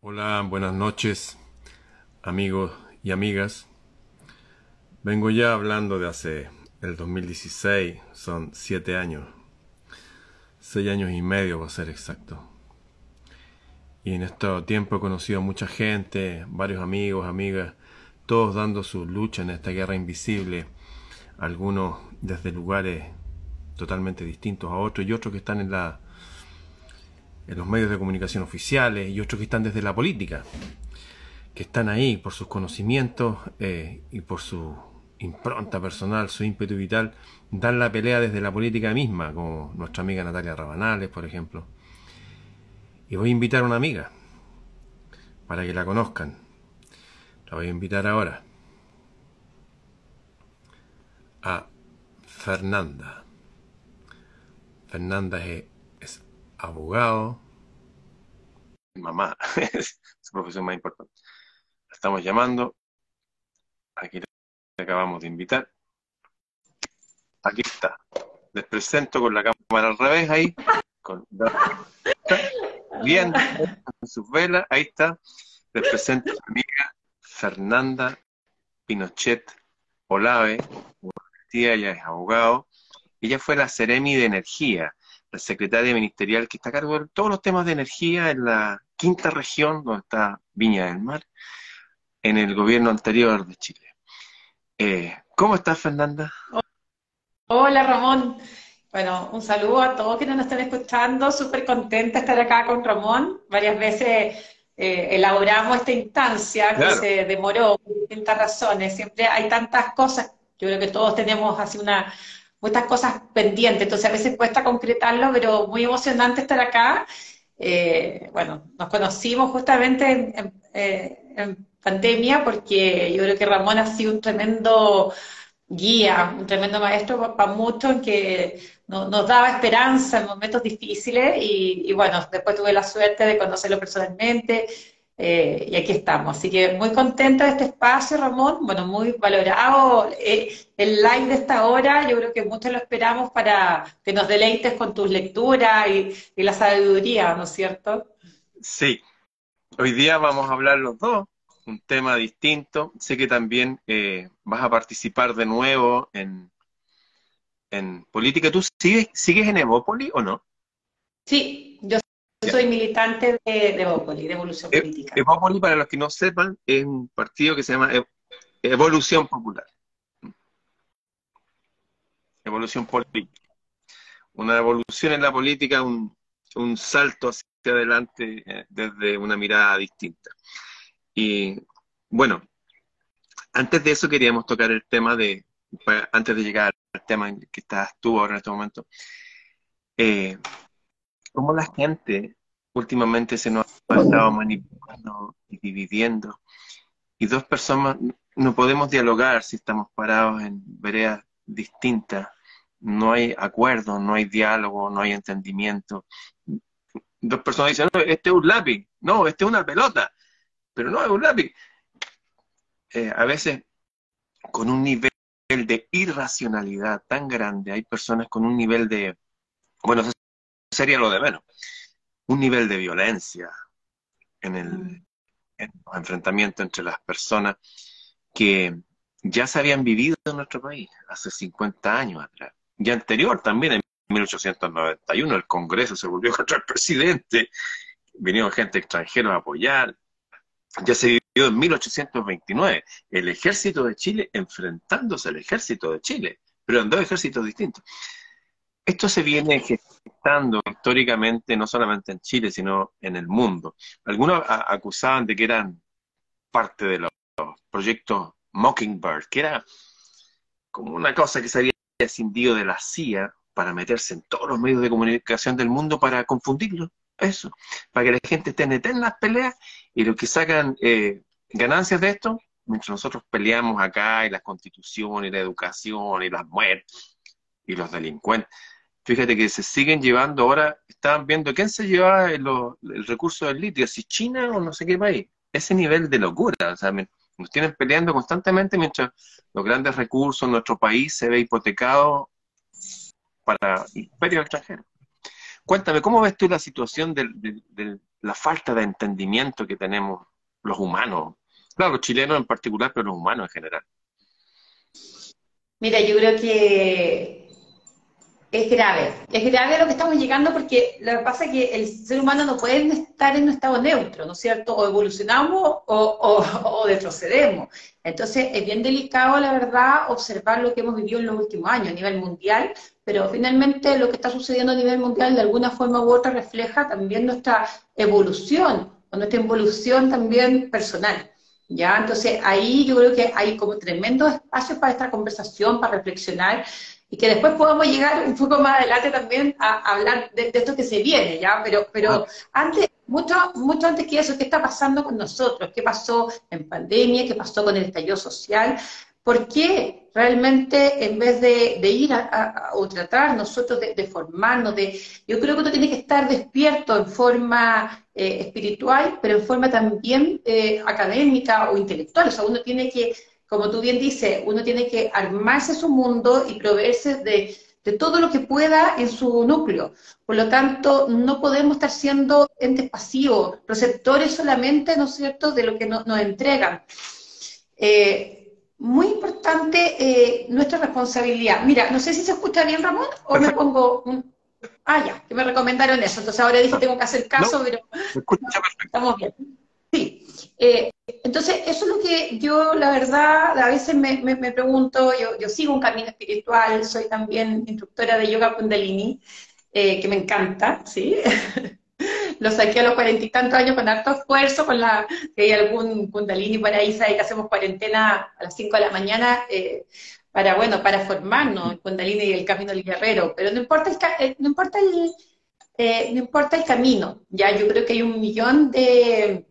Hola, buenas noches, amigos y amigas. Vengo ya hablando de hace el 2016, son siete años, seis años y medio para ser exacto. Y en este tiempo he conocido a mucha gente, varios amigos, amigas, todos dando su lucha en esta guerra invisible, algunos desde lugares totalmente distintos a otros y otros que están en la en los medios de comunicación oficiales y otros que están desde la política, que están ahí por sus conocimientos eh, y por su impronta personal, su ímpetu vital, dan la pelea desde la política misma, como nuestra amiga Natalia Rabanales, por ejemplo. Y voy a invitar a una amiga para que la conozcan. La voy a invitar ahora a Fernanda. Fernanda es abogado, mamá, es su profesión más importante. La estamos llamando, aquí le acabamos de invitar. Aquí está. Les presento con la cámara al revés ahí, con viendo sus velas, ahí está. Les presento a su amiga Fernanda Pinochet Olave, ella es abogado. Ella fue la Ceremi de Energía la secretaria ministerial que está a cargo de todos los temas de energía en la quinta región, donde está Viña del Mar, en el gobierno anterior de Chile. Eh, ¿Cómo estás, Fernanda? Hola, Ramón. Bueno, un saludo a todos quienes nos están escuchando. Súper contenta de estar acá con Ramón. Varias veces eh, elaboramos esta instancia que se demoró por distintas razones. Siempre hay tantas cosas. Yo creo que todos tenemos así una muchas cosas pendientes, entonces a veces cuesta concretarlo, pero muy emocionante estar acá. Eh, bueno, nos conocimos justamente eh, en, pandemia porque yo creo que Ramón ha sido un tremendo guía, un tremendo maestro para muchos en que nos daba esperanza en momentos difíciles y, bueno, después tuve la suerte de conocerlo personalmente eh, y aquí estamos. Así que muy contenta de este espacio, Ramón. Bueno, muy valorado eh, el live de esta hora. Yo creo que muchos lo esperamos para que nos deleites con tus lecturas y, la sabiduría, ¿no es cierto? Sí. Hoy día vamos a hablar los dos, un tema distinto. Sé que también eh, vas a participar de nuevo en, en política. ¿Tú sigues, sigues en Evópoli o no? Sí, yo soy militante de, de Evópoli, de Evolución e-, Política. Evópoli, para los que no sepan, es un partido que se llama Evolución Popular. Evolución política. Una evolución en la política, un, un salto hacia adelante eh, desde una mirada distinta. Y bueno, antes de eso queríamos tocar el tema de, antes de llegar al tema en que estás tú ahora en este momento, eh, cómo la gente últimamente se nos ha estado manipulando y dividiendo. Y dos personas no podemos dialogar si estamos parados en veredas distintas. No hay acuerdo, no hay diálogo, no hay entendimiento. Dos personas dicen, no, este es un lápiz, no, este es una pelota, pero no es un lápiz. Eh, a veces con un nivel de irracionalidad tan grande, hay personas con un nivel de, bueno, sería lo de menos. Un nivel de violencia en, el, mm. en los enfrentamientos entre las personas que ya se habían vivido en nuestro país hace 50 años atrás. Y anterior también, en 1891, el Congreso se volvió contra el presidente, vinieron gente extranjera a apoyar. Ya se vivió en 1829, el ejército de Chile enfrentándose al ejército de Chile, pero en dos ejércitos distintos. Esto se viene gestando históricamente no solamente en Chile, sino en el mundo. Algunos acusaban de que eran parte de los proyectos Mockingbird, que era como una cosa que se había escindido de la CIA para meterse en todos los medios de comunicación del mundo para confundirlo. Eso, para que la gente esté en las peleas y los que sacan eh, ganancias de esto, mientras nosotros peleamos acá y la constitución y la educación y las muertes y los delincuentes, Fíjate que se siguen llevando ahora, estaban viendo quién se lleva el, recurso del litio, si China o no sé qué país. Ese nivel de locura, o sea, nos tienen peleando constantemente mientras los grandes recursos en nuestro país se ve hipotecado para imperio extranjero. cuéntame, ¿cómo ves tú la situación de, la falta de entendimiento que tenemos los humanos? Claro, los chilenos en particular, pero los humanos en general. Mira, yo creo que es grave. Es grave lo que estamos llegando porque lo que pasa es que el ser humano no puede estar en un estado neutro, ¿no es cierto? O evolucionamos o, retrocedemos. Entonces es bien delicado, la verdad, observar lo que hemos vivido en los últimos años a nivel mundial, pero finalmente lo que está sucediendo a nivel mundial de alguna forma u otra refleja también nuestra evolución o nuestra evolución también personal. ¿Ya? Entonces ahí yo creo que hay como tremendo espacio para esta conversación, para reflexionar y que después podamos llegar un poco más adelante también a, hablar de, esto que se viene, ¿ya? Pero, pero ah. antes, mucho, mucho antes que eso, ¿qué está pasando con nosotros? ¿Qué pasó en pandemia? ¿Qué pasó con el estallido social? ¿Por qué realmente en vez de, ir a, o tratar nosotros de, formarnos, de, yo creo que uno tiene que estar despierto en forma eh, espiritual, pero en forma también eh, académica o intelectual, o sea, uno tiene que como tú bien dices, uno tiene que armarse su mundo y proveerse de, todo lo que pueda en su núcleo. Por lo tanto, no podemos estar siendo entes pasivos, receptores solamente, ¿no es cierto?, de lo que nos entregan. Eh, muy importante eh, nuestra responsabilidad. Mira, no sé si se escucha bien, Ramón, o me pongo un... Ah, ya, que me recomendaron eso. Entonces ahora dije tengo que hacer caso, pero... Estamos bien. Eh, entonces, eso es lo que yo, la verdad, a veces me, pregunto, yo, sigo un camino espiritual, soy también instructora de yoga kundalini, eh, que me encanta, ¿sí? lo saqué a los cuarenta y tantos años con harto esfuerzo, con la, que hay algún kundalini por ahí, que hacemos cuarentena a las cinco de la mañana, eh, para, bueno, para formarnos, el kundalini y el camino del guerrero, pero no importa el, no importa el, no importa el camino, ya yo creo que hay un millón de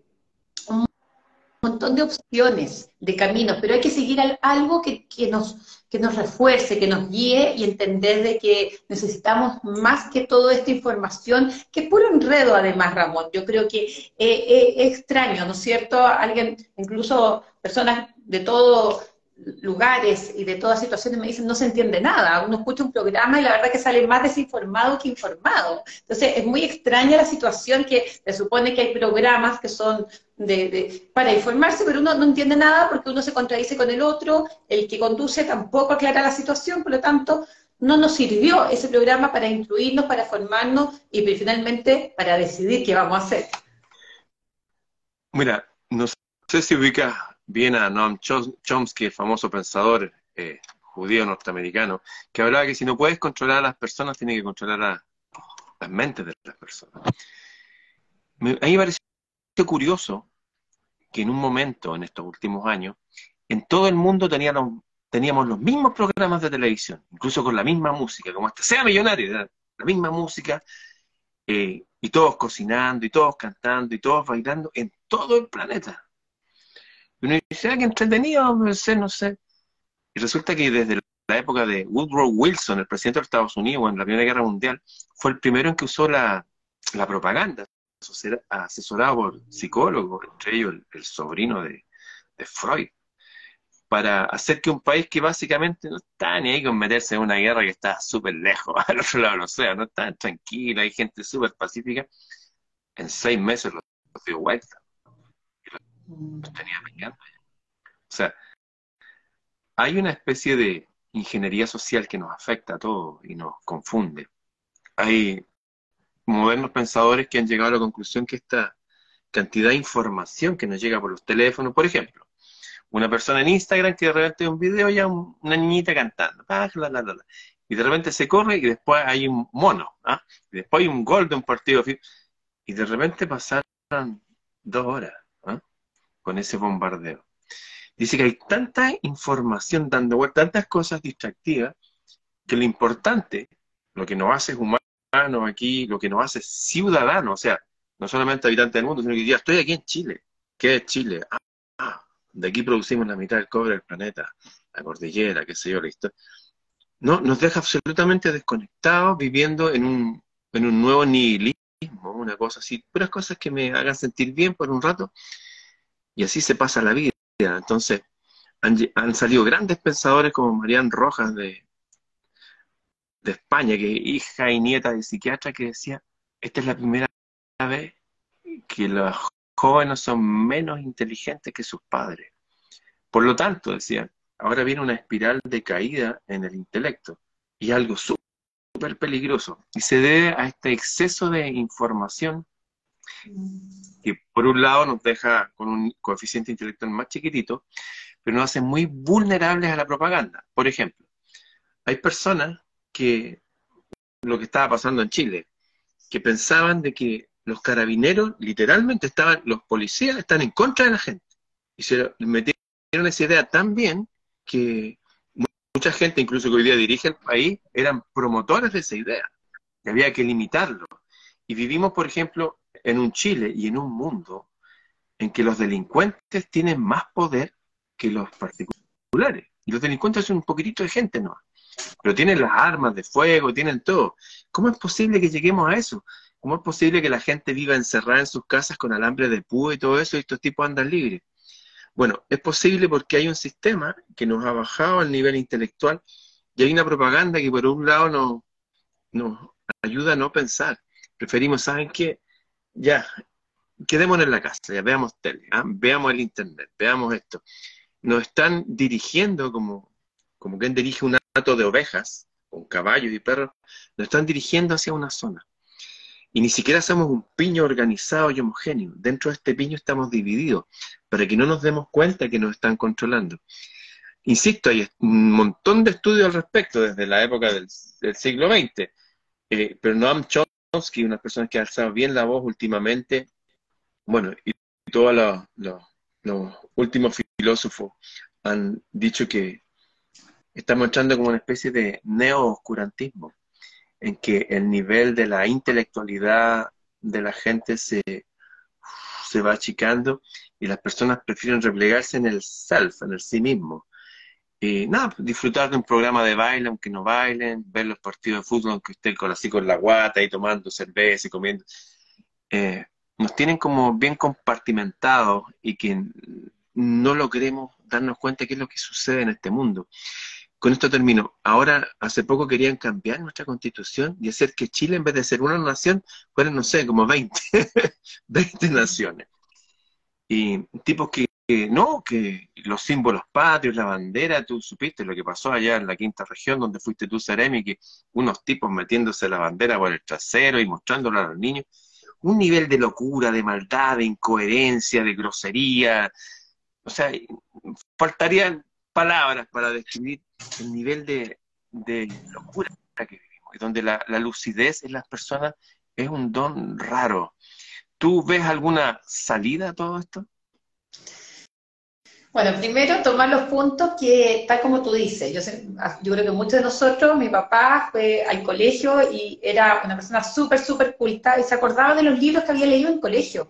montón de opciones, de caminos, pero hay que seguir algo que, nos, que nos refuerce, que nos guíe y entender de que necesitamos más que toda esta información, que es puro enredo además, Ramón. Yo creo que eh, eh, es extraño, ¿no es cierto? Alguien, incluso personas de todo lugares y de todas situaciones me dicen no se entiende nada, uno escucha un programa y la verdad que sale más desinformado que informado. Entonces es muy extraña la situación que se supone que hay programas que son de, para informarse, pero uno no entiende nada porque uno se contradice con el otro, el que conduce tampoco aclara la situación, por lo tanto no nos sirvió ese programa para instruirnos, para formarnos y finalmente para decidir qué vamos a hacer. Mira, no sé si ubica bien a Noam Chomsky, el famoso pensador eh, judío norteamericano, que hablaba que si no puedes controlar a las personas, tienes que controlar a las mentes de las personas. a mí me pareció curioso que en un momento, en estos últimos años, en todo el mundo teníamos, teníamos los mismos programas de televisión, incluso con la misma música, como hasta sea millonario, la misma música, eh, y todos cocinando, y todos cantando, y todos bailando en todo el planeta. Y uno dice, ah, qué no sé, no sé. Y resulta que desde la época de Woodrow Wilson, el presidente de los Estados Unidos, en la Primera Guerra Mundial, fue el primero en que usó la, propaganda, asesorado por psicólogos, entre ellos el, sobrino de, Freud, para hacer que un país que básicamente no está ni ahí con meterse en una guerra que está súper lejos, al otro lado del océano, no está tranquila, hay gente súper pacífica, en seis meses lo dio vuelta tenía O sea, hay una especie de ingeniería social que nos afecta a todos y nos confunde. Hay modernos pensadores que han llegado a la conclusión que esta cantidad de información que nos llega por los teléfonos, por ejemplo, una persona en Instagram que de repente ve un video ya una niñita cantando, y de repente se corre y después hay un mono, ¿ah? y después hay un gol de un partido, y de repente pasaron dos horas con ese bombardeo. Dice que hay tanta información dando vueltas, tantas cosas distractivas, que lo importante, lo que nos hace humanos aquí, lo que nos hace ciudadanos, o sea, no solamente habitantes del mundo, sino que ya estoy aquí en Chile. ¿Qué es Chile? Ah, de aquí producimos la mitad del cobre del planeta, la cordillera, qué sé yo, la historia. No, nos deja absolutamente desconectados, viviendo en un, en un nuevo nihilismo, una cosa así, puras cosas que me hagan sentir bien por un rato, y así se pasa la vida. Entonces, han, salido grandes pensadores como Marian Rojas de, de España, que hija y nieta de psiquiatra, que decía, esta es la primera vez que los jóvenes son menos inteligentes que sus padres. Por lo tanto, decían, ahora viene una espiral de caída en el intelecto y algo súper peligroso. Y se debe a este exceso de información que por un lado nos deja con un coeficiente intelectual más chiquitito, pero nos hace muy vulnerables a la propaganda. Por ejemplo, hay personas que, lo que estaba pasando en Chile, que pensaban de que los carabineros, literalmente estaban, los policías están en contra de la gente. Y se metieron esa idea tan bien que mucha gente, incluso que hoy día dirige el país, eran promotores de esa idea, que había que limitarlo. Y vivimos, por ejemplo, en un Chile y en un mundo en que los delincuentes tienen más poder que los particulares. Y los delincuentes son un poquitito de gente, ¿no? Pero tienen las armas de fuego, tienen todo. ¿Cómo es posible que lleguemos a eso? ¿Cómo es posible que la gente viva encerrada en sus casas con alambre de púa y todo eso y estos tipos andan libres? Bueno, es posible porque hay un sistema que nos ha bajado al nivel intelectual y hay una propaganda que por un lado nos, nos ayuda a no pensar. Preferimos, ¿saben qué? Ya, quedémonos en la casa, ya veamos tele, ¿ah? veamos el internet, veamos esto. Nos están dirigiendo como, como quien dirige un hato de ovejas, con caballos y perros, nos están dirigiendo hacia una zona. Y ni siquiera somos un piño organizado y homogéneo. Dentro de este piño estamos divididos, para que no nos demos cuenta que nos están controlando. Insisto, hay un montón de estudios al respecto desde la época del, siglo XX, eh, pero Noam Chomsky, una persona que ha alzado bien la voz últimamente, bueno, y todos los, los últimos filósofos han dicho que estamos entrando como una especie de neo-oscurantismo en que el nivel de la intelectualidad de la gente se, se va achicando y las personas prefieren replegarse en el self, en el sí mismo. Y nada, pues, disfrutar de un programa de baile aunque no bailen, ver los partidos de fútbol aunque estén con así con la guata y tomando cerveza y comiendo. Eh, nos tienen como bien compartimentados y que no logremos darnos cuenta de qué es lo que sucede en este mundo con esto termino. Ahora, hace poco querían cambiar nuestra constitución y hacer que Chile, en vez de ser una nación, fueran, no sé, como 20, 20 naciones. Y tipos que, no, que los símbolos patrios, la bandera, tú supiste lo que pasó allá en la quinta región donde fuiste tú, Seremi, que unos tipos metiéndose la bandera por el trasero y mostrándola a los niños. Un nivel de locura, de maldad, de incoherencia, de grosería. O sea, faltarían palabras para describir el nivel de, locura que vivimos, y donde la, lucidez en las personas es un don raro. ¿Tú ves alguna salida a todo esto? Bueno, primero tomar los puntos que, tal como tú dices, yo, yo creo que muchos de nosotros, mi papá fue al colegio y era una persona súper, súper culta y se acordaba de los libros que había leído en colegio.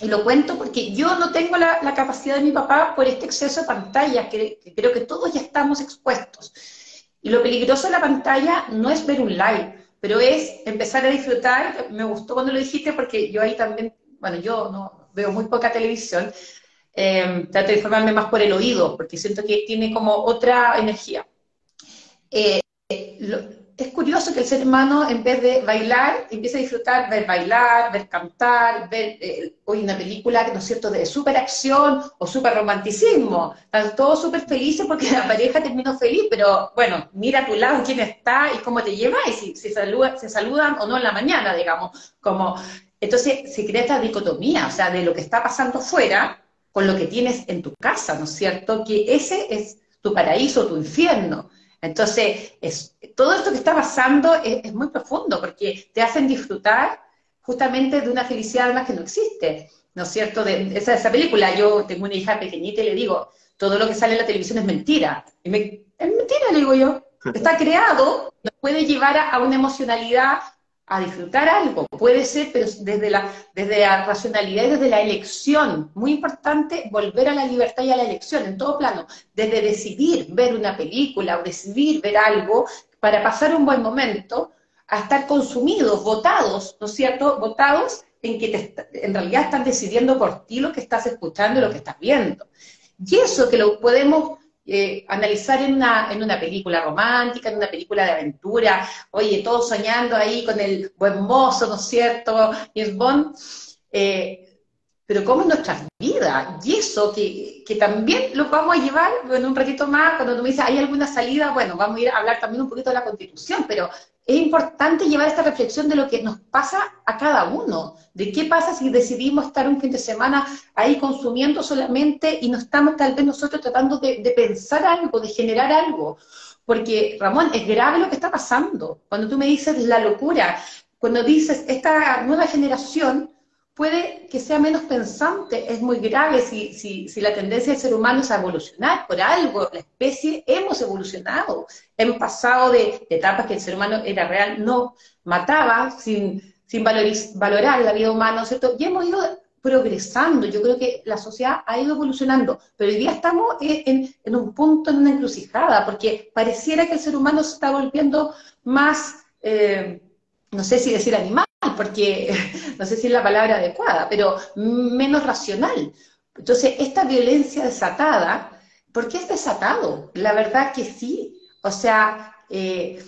Y lo cuento porque yo no tengo la, capacidad de mi papá por este exceso de pantallas, que, creo que todos ya estamos expuestos. Y lo peligroso de la pantalla no es ver un live, pero es empezar a disfrutar. Me gustó cuando lo dijiste porque yo ahí también, bueno, yo no veo muy poca televisión, eh, trato de informarme más por el oído, porque siento que tiene como otra energía. Eh, es curioso que el ser humano, en vez de bailar, empiece a disfrutar, ver bailar, ver cantar, ver eh, hoy una película, ¿no es cierto?, de super acción o super romanticismo. Están todos súper felices porque la pareja terminó feliz, pero bueno, mira a tu lado quién está y cómo te lleva y si, se saludan o no en la mañana, digamos. Como, entonces se crea esta dicotomía, o sea, de lo que está pasando fuera con lo que tienes en tu casa, ¿no es cierto? Que ese es tu paraíso, tu infierno. Entonces, es, todo esto que está pasando es, muy profundo porque te hacen disfrutar justamente de una felicidad más que no existe, ¿no es cierto? De esa, esa película, yo tengo una hija pequeñita y le digo, todo lo que sale en la televisión es mentira. Y me, es mentira, le digo yo. Está creado, nos puede llevar a una emocionalidad a disfrutar algo. Puede ser, pero desde la, desde la racionalidad y desde la elección. Muy importante volver a la libertad y a la elección en todo plano. Desde decidir ver una película o decidir ver algo para pasar un buen momento, a estar consumidos, votados, ¿no es cierto? Votados en que te, en realidad están decidiendo por ti lo que estás escuchando y lo que estás viendo. Y eso que lo podemos eh, analizar en una, en una película romántica, en una película de aventura, oye, todos soñando ahí con el buen mozo, ¿no es cierto? es Bond, eh, pero cómo es nuestra vida, y eso que, que, también lo vamos a llevar en un ratito más, cuando tú me dices, ¿hay alguna salida? Bueno, vamos a ir a hablar también un poquito de la Constitución, pero es importante llevar esta reflexión de lo que nos pasa a cada uno, de qué pasa si decidimos estar un fin de semana ahí consumiendo solamente y no estamos tal vez nosotros tratando de, pensar algo, de generar algo. Porque, Ramón, es grave lo que está pasando. Cuando tú me dices la locura, cuando dices esta nueva generación puede que sea menos pensante, es muy grave si, si, si, la tendencia del ser humano es a evolucionar, por algo, la especie hemos evolucionado, hemos pasado de, etapas que el ser humano era real, no mataba sin, sin valorar la vida humana, ¿cierto? Y hemos ido progresando, yo creo que la sociedad ha ido evolucionando, pero hoy día estamos en, en un punto, en una encrucijada, porque pareciera que el ser humano se está volviendo más... Eh, no sé si decir animal, porque no sé si es la palabra adecuada, pero menos racional. Entonces, esta violencia desatada, ¿por qué es desatado? La verdad que sí. O sea, eh,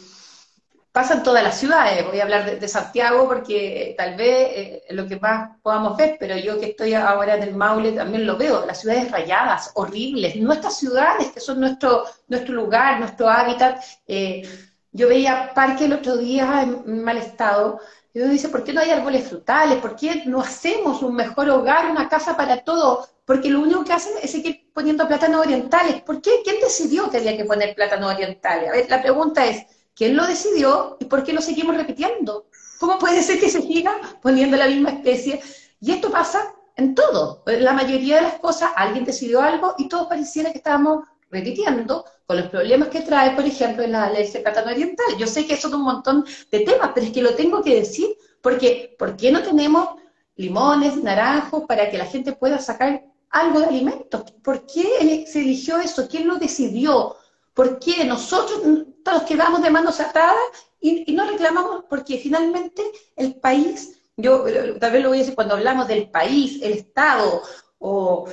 pasa en todas las ciudades. Voy a hablar de, Santiago porque tal vez eh, lo que más podamos ver, pero yo que estoy ahora en el Maule también lo veo. Las ciudades rayadas, horribles. Nuestras ciudades, que son nuestro, nuestro lugar, nuestro hábitat. Eh, yo veía parque el otro día en mal estado, y uno dice, ¿por qué no hay árboles frutales? ¿Por qué no hacemos un mejor hogar, una casa para todos? Porque lo único que hacen es seguir poniendo plátanos orientales. ¿Por qué? ¿Quién decidió que había que poner plátanos orientales? A ver, la pregunta es, ¿quién lo decidió y por qué lo seguimos repitiendo? ¿Cómo puede ser que se siga poniendo la misma especie? Y esto pasa en todo. La mayoría de las cosas, alguien decidió algo y todos pareciera que estábamos repitiendo con los problemas que trae, por ejemplo, en la ley secretaria oriental. Yo sé que eso es un montón de temas, pero es que lo tengo que decir porque ¿por qué no tenemos limones, naranjos para que la gente pueda sacar algo de alimentos? ¿Por qué se eligió eso? ¿Quién lo decidió? ¿Por qué nosotros todos quedamos de manos atadas y, y no reclamamos? Porque finalmente el país, yo tal vez lo voy a decir cuando hablamos del país, el Estado, o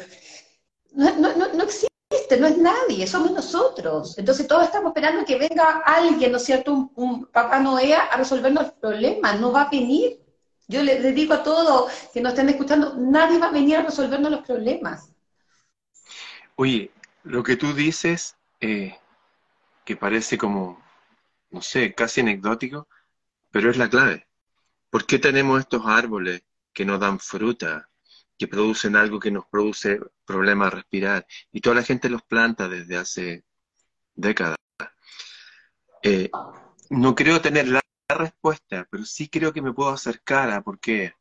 no, no, no, no existe este no es nadie, somos nosotros. Entonces todos estamos esperando que venga alguien, ¿no es cierto?, un, papá Noé a resolvernos el problema, no va a venir. Yo les, digo a todos que nos estén escuchando, nadie va a venir a resolvernos los problemas. Oye, lo que tú dices, eh, que parece como, no sé, casi anecdótico, pero es la clave. ¿Por qué tenemos estos árboles que nos dan fruta, que producen algo que nos produce problemas a respirar. Y toda la gente los planta desde hace décadas. Eh, no creo tener la respuesta, pero sí creo que me puedo acercar a porque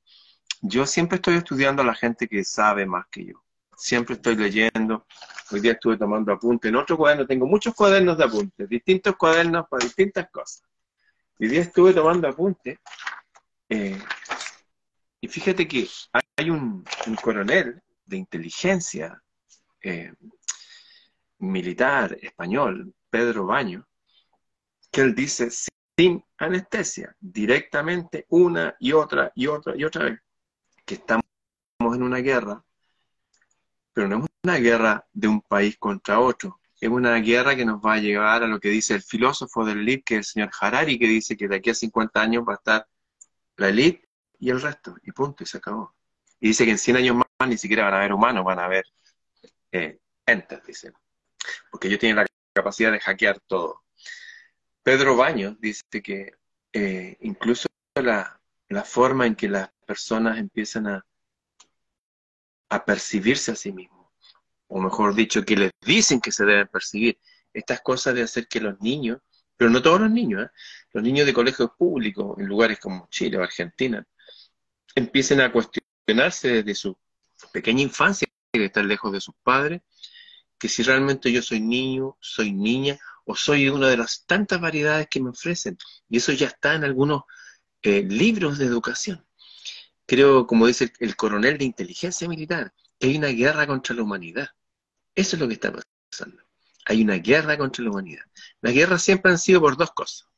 yo siempre estoy estudiando a la gente que sabe más que yo. Siempre estoy leyendo. Hoy día estuve tomando apuntes. En otro cuaderno tengo muchos cuadernos de apuntes, distintos cuadernos para distintas cosas. Hoy día estuve tomando apuntes. Eh, y fíjate que un, coronel de inteligencia eh, militar español, Pedro Baño, que él dice sin anestesia, directamente una y otra y otra y otra vez, que estamos en una guerra, pero no es una guerra de un país contra otro, es una guerra que nos va a llevar a lo que dice el filósofo del LIB, que es el señor Harari, que dice que de aquí a 50 años va a estar la élite y el resto, y punto, y se acabó. Y dice que en 100 años más ni siquiera van a haber humanos, van a haber eh, entes, dice. Porque ellos tienen la capacidad de hackear todo. Pedro Baños dice que eh, incluso la, forma en que las personas empiezan a, a percibirse a sí mismos, o mejor dicho, que les dicen que se deben percibir, estas cosas de hacer que los niños, pero no todos los niños, ¿eh? los niños de colegios públicos en lugares como Chile o Argentina, empiecen a cuestionarse desde su pequeña infancia, de estar lejos de sus padres, que si realmente yo soy niño, soy niña, o soy una de las tantas variedades que me ofrecen. Y eso ya está en algunos eh, libros de educación. Creo, como dice el, coronel de inteligencia militar, que hay una guerra contra la humanidad. Eso es lo que está pasando. Hay una guerra contra la humanidad. Las guerras siempre han sido por dos cosas.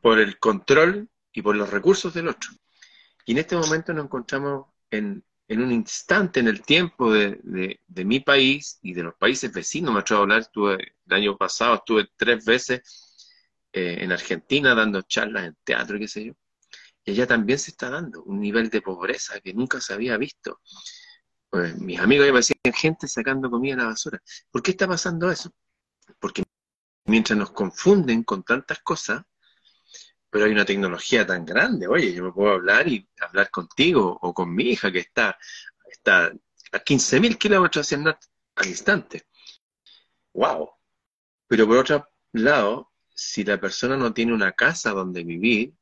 Por el control y por los recursos del otro. Y en este momento nos encontramos en, en un instante en el tiempo de, mi país y de los países vecinos. Me atrevo a hablar, estuve, el año pasado estuve tres veces eh, en Argentina dando charlas en teatro, qué sé yo. Y allá también se está dando un nivel de pobreza que nunca se había visto. Pues, mis amigos me decían gente sacando comida a la basura. ¿Por qué está pasando eso? Porque mientras nos confunden con tantas cosas, pero hay una tecnología tan grande, oye, yo me puedo hablar y hablar contigo o con mi hija que está, está a 15.000 kilómetros hacia al instante. ¡Wow! Pero por otro lado, si la persona no tiene una casa donde vivir,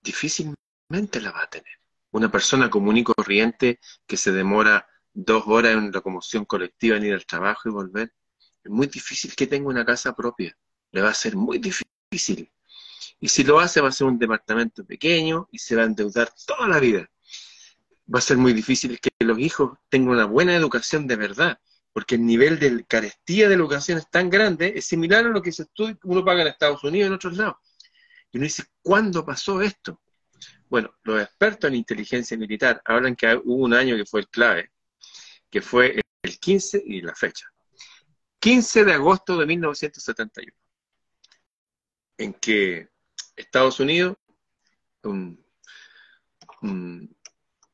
difícilmente la va a tener. Una persona común y corriente que se demora dos horas en locomoción colectiva en ir al trabajo y volver, es muy difícil que tenga una casa propia. Le va a ser muy difícil. Y si lo hace, va a ser un departamento pequeño y se va a endeudar toda la vida. Va a ser muy difícil que los hijos tengan una buena educación de verdad, porque el nivel de carestía de educación es tan grande, es similar a lo que se estudia, uno paga en Estados Unidos y en otros lados. Y uno dice, ¿cuándo pasó esto? Bueno, los expertos en inteligencia militar hablan que hubo un año que fue el clave, que fue el 15 y la fecha. 15 de agosto de 1971, en que Estados Unidos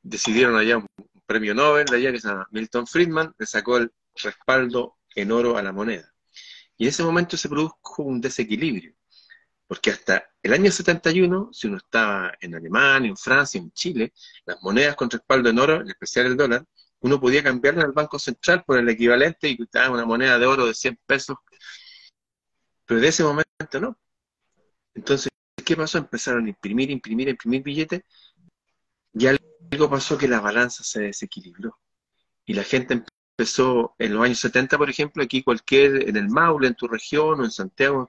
decidieron allá un premio Nobel de allá que se llama Milton Friedman, le sacó el respaldo en oro a la moneda. Y en ese momento se produjo un desequilibrio, porque hasta el año 71, si uno estaba en Alemania, en Francia, en Chile, las monedas con respaldo en oro, en especial el dólar, uno podía cambiarla al Banco Central por el equivalente y estaba una moneda de oro de 100 pesos. Pero de ese momento no. Entonces, ¿qué pasó? Empezaron a imprimir, imprimir, imprimir billetes y algo pasó que la balanza se desequilibró. Y la gente empezó, en los años 70, por ejemplo, aquí cualquier, en el Maule, en tu región, o en Santiago,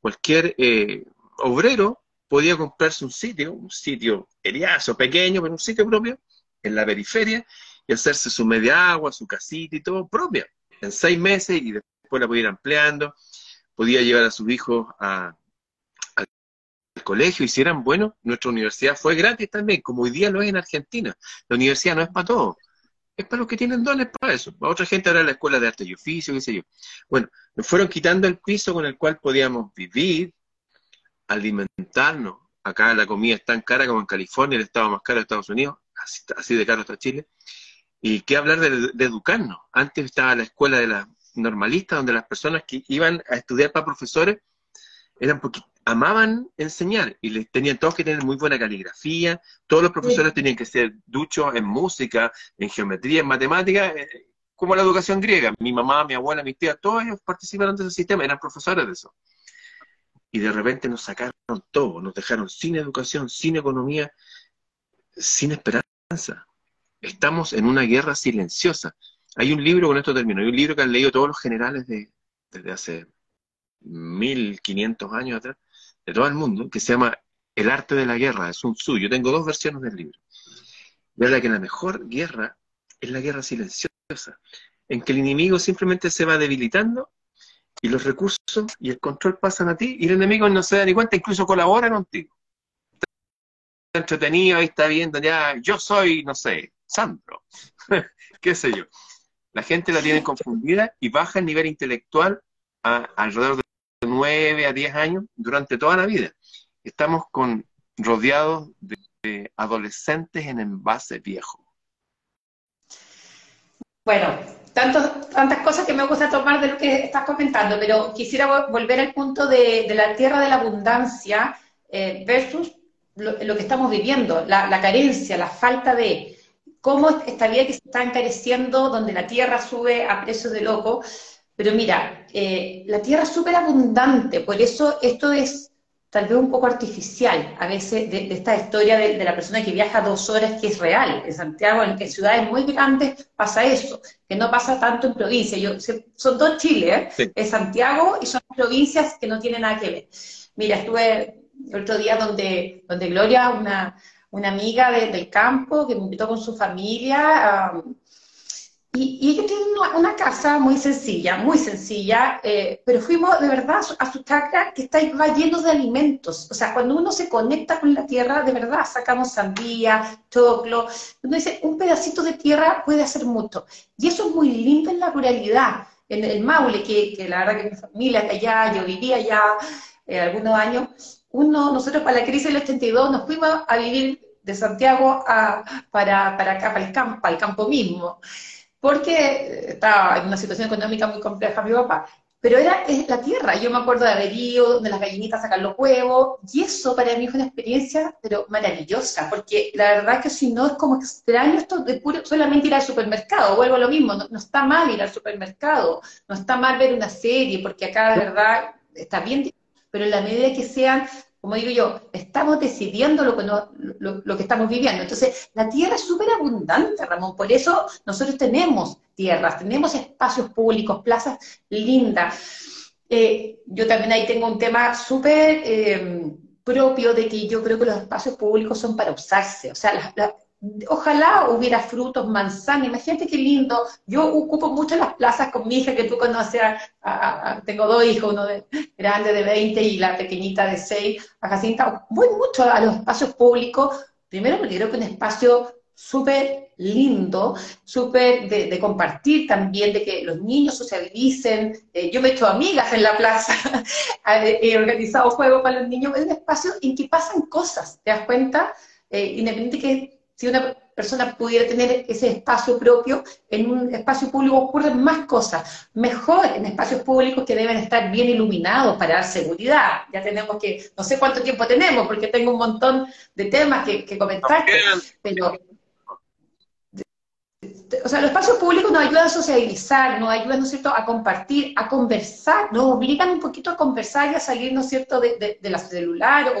cualquier eh, obrero podía comprarse un sitio, un sitio eriazo, pequeño, pero un sitio propio, en la periferia, y hacerse su media agua, su casita y todo propia, en seis meses y después la podía ir ampliando, podía llevar a sus hijos al colegio y si eran buenos, nuestra universidad fue gratis también, como hoy día lo es en Argentina. La universidad no es para todos, es para los que tienen dones para eso. Para otra gente ahora la escuela de arte y oficio, qué sé yo. Bueno, nos fueron quitando el piso con el cual podíamos vivir, alimentarnos. Acá la comida es tan cara como en California, el estado más caro de Estados Unidos, así, de caro está Chile. Y qué hablar de, educarnos. Antes estaba la escuela de las normalistas, donde las personas que iban a estudiar para profesores eran amaban enseñar y les tenían todos que tener muy buena caligrafía, todos los profesores tenían que ser duchos en música, en geometría, en matemática, eh, como la educación griega. Mi mamá, mi abuela, mis tías, todos ellos participaron de ese sistema, eran profesores de eso. Y de repente nos sacaron todo, nos dejaron sin educación, sin economía, sin esperanza. Estamos en una guerra silenciosa. Hay un libro, con esto termino, hay un libro que han leído todos los generales de, desde hace 1500 años atrás, de todo el mundo, que se llama El arte de la guerra, es un Tzu. Yo tengo dos versiones del libro. verdad que la mejor guerra es la guerra silenciosa, en que el enemigo simplemente se va debilitando y los recursos y el control pasan a ti y el enemigo no se da ni cuenta, incluso colabora contigo. Está entretenido, ahí está viendo ya, yo soy, no sé, Sandro, qué sé yo. La gente la tiene confundida y baja el nivel intelectual a alrededor de 9 a 10 años durante toda la vida. Estamos con, rodeados de, adolescentes en envase viejo. Bueno, tantas cosas que me gusta tomar de lo que estás comentando, pero quisiera volver al punto de, la tierra de la abundancia eh, versus lo, que estamos viviendo, la, la, carencia, la falta de cómo esta vida que se está encareciendo, donde la tierra sube a precios de loco, pero mira, eh, la tierra es súper abundante, por eso esto es tal vez un poco artificial, a veces, de, esta historia de, la persona que viaja dos horas, que es real. En Santiago, en, ciudades muy grandes, pasa eso, que no pasa tanto en provincias. Yo, son dos Chiles, ¿eh? es Santiago y son provincias que no tienen nada que ver. Mira, estuve el otro día donde, donde Gloria, una, una amiga del campo, que me invitó con su familia, y, ellos tienen una, casa muy sencilla, muy sencilla, eh, pero fuimos de verdad a su chacra que está va lleno de alimentos. O sea, cuando uno se conecta con la tierra, de verdad sacamos sandía, choclo. Uno dice, un pedacito de tierra puede hacer mucho. Y eso es muy lindo en la ruralidad. En el Maule, que, la verdad que mi familia está allá, yo vivía allá eh, algunos años, uno, nosotros para la crisis del 82 nos fuimos a vivir de Santiago a, para, para acá, para el campo, al campo mismo porque estaba en una situación económica muy compleja mi papá. Pero era es la tierra, yo me acuerdo de Averío, donde las gallinitas sacan los huevos, y eso para mí fue una experiencia, pero maravillosa, porque la verdad que si no es como extraño esto de puro, solamente ir al supermercado, vuelvo a lo mismo, no, no está mal ir al supermercado, no está mal ver una serie, porque acá de verdad está bien, pero en la medida que sean como digo yo, estamos decidiendo lo que, lo, que estamos viviendo. Entonces, la tierra es súper abundante, Ramón, por eso nosotros tenemos tierras, tenemos espacios públicos, plazas lindas. Eh, yo también ahí tengo un tema súper eh, propio de que yo creo que los espacios públicos son para usarse. O sea, la, ojalá hubiera frutos, manzanas, imagínate qué lindo. Yo ocupo mucho las plazas con mi hija que tú conoces, tengo dos hijos, uno de, grande de 20 y la pequeñita de 6, a Jacinta. Voy mucho a los espacios públicos, primero me creo que un espacio súper lindo, súper de, compartir también, de que los niños socialicen. Eh, yo me he hecho amigas en la plaza, he organizado juegos para los niños. Es un espacio en que pasan cosas, ¿te das cuenta? Eh, independiente que si una persona pudiera tener ese espacio propio, en un espacio público ocurren más cosas. Mejor en espacios públicos que deben estar bien iluminados para dar seguridad. Ya tenemos que, no sé cuánto tiempo tenemos, porque tengo un montón de temas que, que comentar, pero o sea, los espacios públicos nos ayudan a socializar, nos ayudan, ¿no es cierto?, a compartir, a conversar, nos obligan un poquito a conversar y a salir, ¿no es cierto?, de, la celular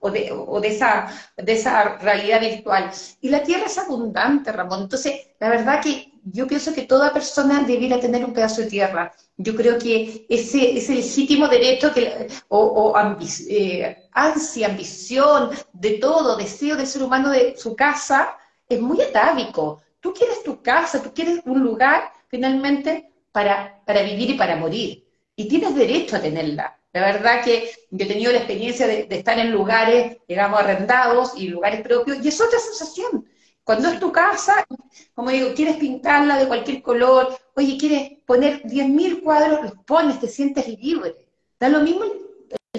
o, de, esa, de esa realidad virtual. Y la tierra es abundante, Ramón. Entonces, la verdad que yo pienso que toda persona debiera tener un pedazo de tierra. Yo creo que ese, ese legítimo derecho que, o, eh, ansia, ambición, de todo, deseo del ser humano de su casa, es muy atávico Tú quieres tu casa, tú quieres un lugar finalmente para, para vivir y para morir. Y tienes derecho a tenerla. La verdad que yo he tenido la experiencia de, estar en lugares, digamos, arrendados y lugares propios, y es otra sensación. Cuando es tu casa, como digo, quieres pintarla de cualquier color, oye, quieres poner 10.000 cuadros, los pones, te sientes libre. Da lo mismo el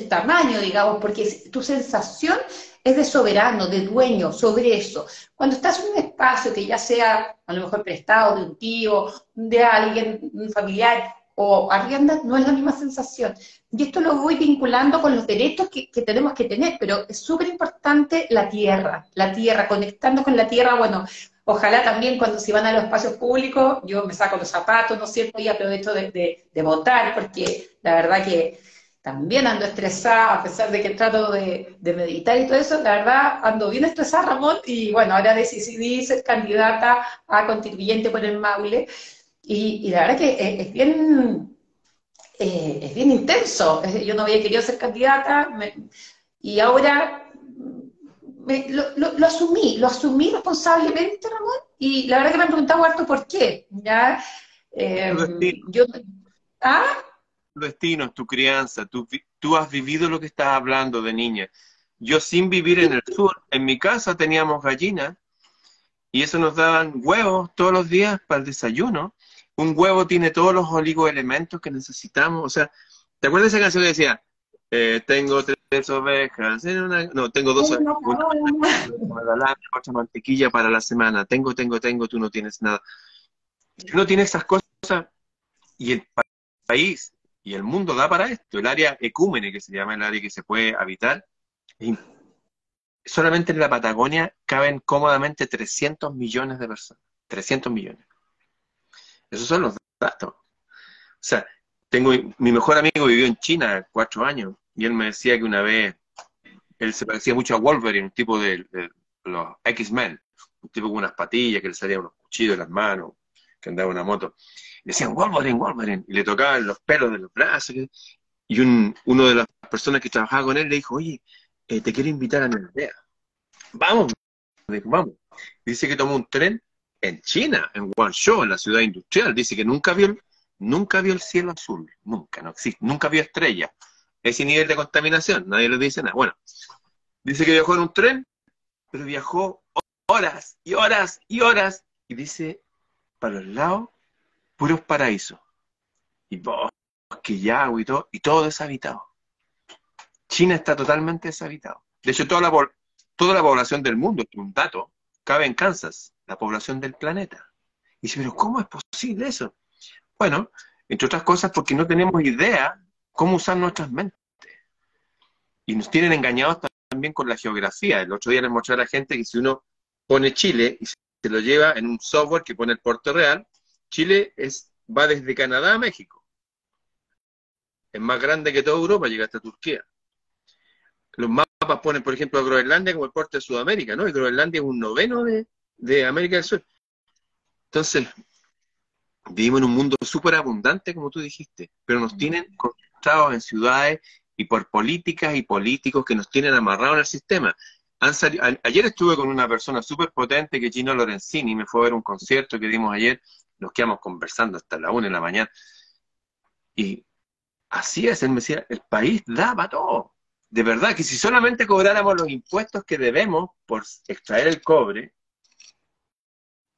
tamaño, digamos, porque tu sensación es de soberano, de dueño sobre eso. Cuando estás en un espacio que ya sea a lo mejor prestado de un tío, de alguien, un familiar, o arrienda, no es la misma sensación. Y esto lo voy vinculando con los derechos que, tenemos que tener, pero es súper importante la tierra, la tierra, conectando con la tierra, bueno, ojalá también cuando se van a los espacios públicos, yo me saco los zapatos, ¿no es cierto? Y aprovecho de, de votar, porque la verdad que también ando estresada, a pesar de que trato de, meditar y todo eso, la verdad ando bien estresada, Ramón, y bueno, ahora decidí ser candidata a contribuyente por el Maule, y, la verdad que es, bien, eh, es bien intenso, yo no había querido ser candidata, y ahora lo, asumí, lo asumí responsablemente, Ramón, y la verdad que me han preguntado harto por qué, ¿ya? Eh, yo, ¿ah? Destino, tu crianza, tú, tú has vivido lo que estás hablando de niña. Yo sin vivir en el sur, en mi casa teníamos gallinas y eso nos daban huevos todos los días para el desayuno. Un huevo tiene todos los oligoelementos que necesitamos. O sea, ¿te acuerdas de esa canción que decía, eh, tengo tres ovejas, no, tengo dos ovejas, mucha mantequilla para la semana, tengo, tengo, tengo, tú no tienes nada. No tienes esas cosas y el país y el mundo da para esto. El área ecúmene, que se llama el área que se puede habitar, solamente en la Patagonia caben cómodamente 300 millones de personas. 300 millones. Esos son los datos. O sea, tengo mi mejor amigo vivió en China cuatro años y él me decía que una vez él se parecía mucho a Wolverine, un tipo de, los X-Men, un tipo con unas patillas que le salían unos cuchillos en las manos, que andaba en una moto decían Wolverine, Wolverine, y le tocaban los pelos de los brazos. Y un, uno de las personas que trabajaba con él le dijo, oye, eh, te quiero invitar a mi aldea. Vamos, dijo, vamos. Dice que tomó un tren en China, en Guangzhou, en la ciudad industrial, dice que nunca vio, nunca vio el cielo azul, nunca, no existe, nunca vio estrellas. Ese nivel de contaminación, nadie le dice nada. Bueno, dice que viajó en un tren, pero viajó horas y horas y horas, y dice, para los lados, puros paraísos. Y bosque agua y todo, y todo deshabitado. China está totalmente deshabitado. De hecho, toda la, toda la población del mundo, un dato, cabe en Kansas, la población del planeta. Y dice, pero ¿cómo es posible eso? Bueno, entre otras cosas porque no tenemos idea cómo usar nuestras mentes. Y nos tienen engañados también con la geografía. El otro día les mostré a la gente que si uno pone Chile y se lo lleva en un software que pone el puerto real, Chile es, va desde Canadá a México. Es más grande que toda Europa, llega hasta Turquía. Los mapas ponen, por ejemplo, a Groenlandia como el puerto de Sudamérica, ¿no? Y Groenlandia es un noveno de, de América del Sur. Entonces, vivimos en un mundo súper abundante, como tú dijiste, pero nos tienen concentrados en ciudades y por políticas y políticos que nos tienen amarrados en el sistema. ayer estuve con una persona súper potente que es Gino Lorenzini, me fue a ver un concierto que dimos ayer, nos quedamos conversando hasta la una de la mañana. Y así es, él me decía, el país da para todo. De verdad que si solamente cobráramos los impuestos que debemos por extraer el cobre,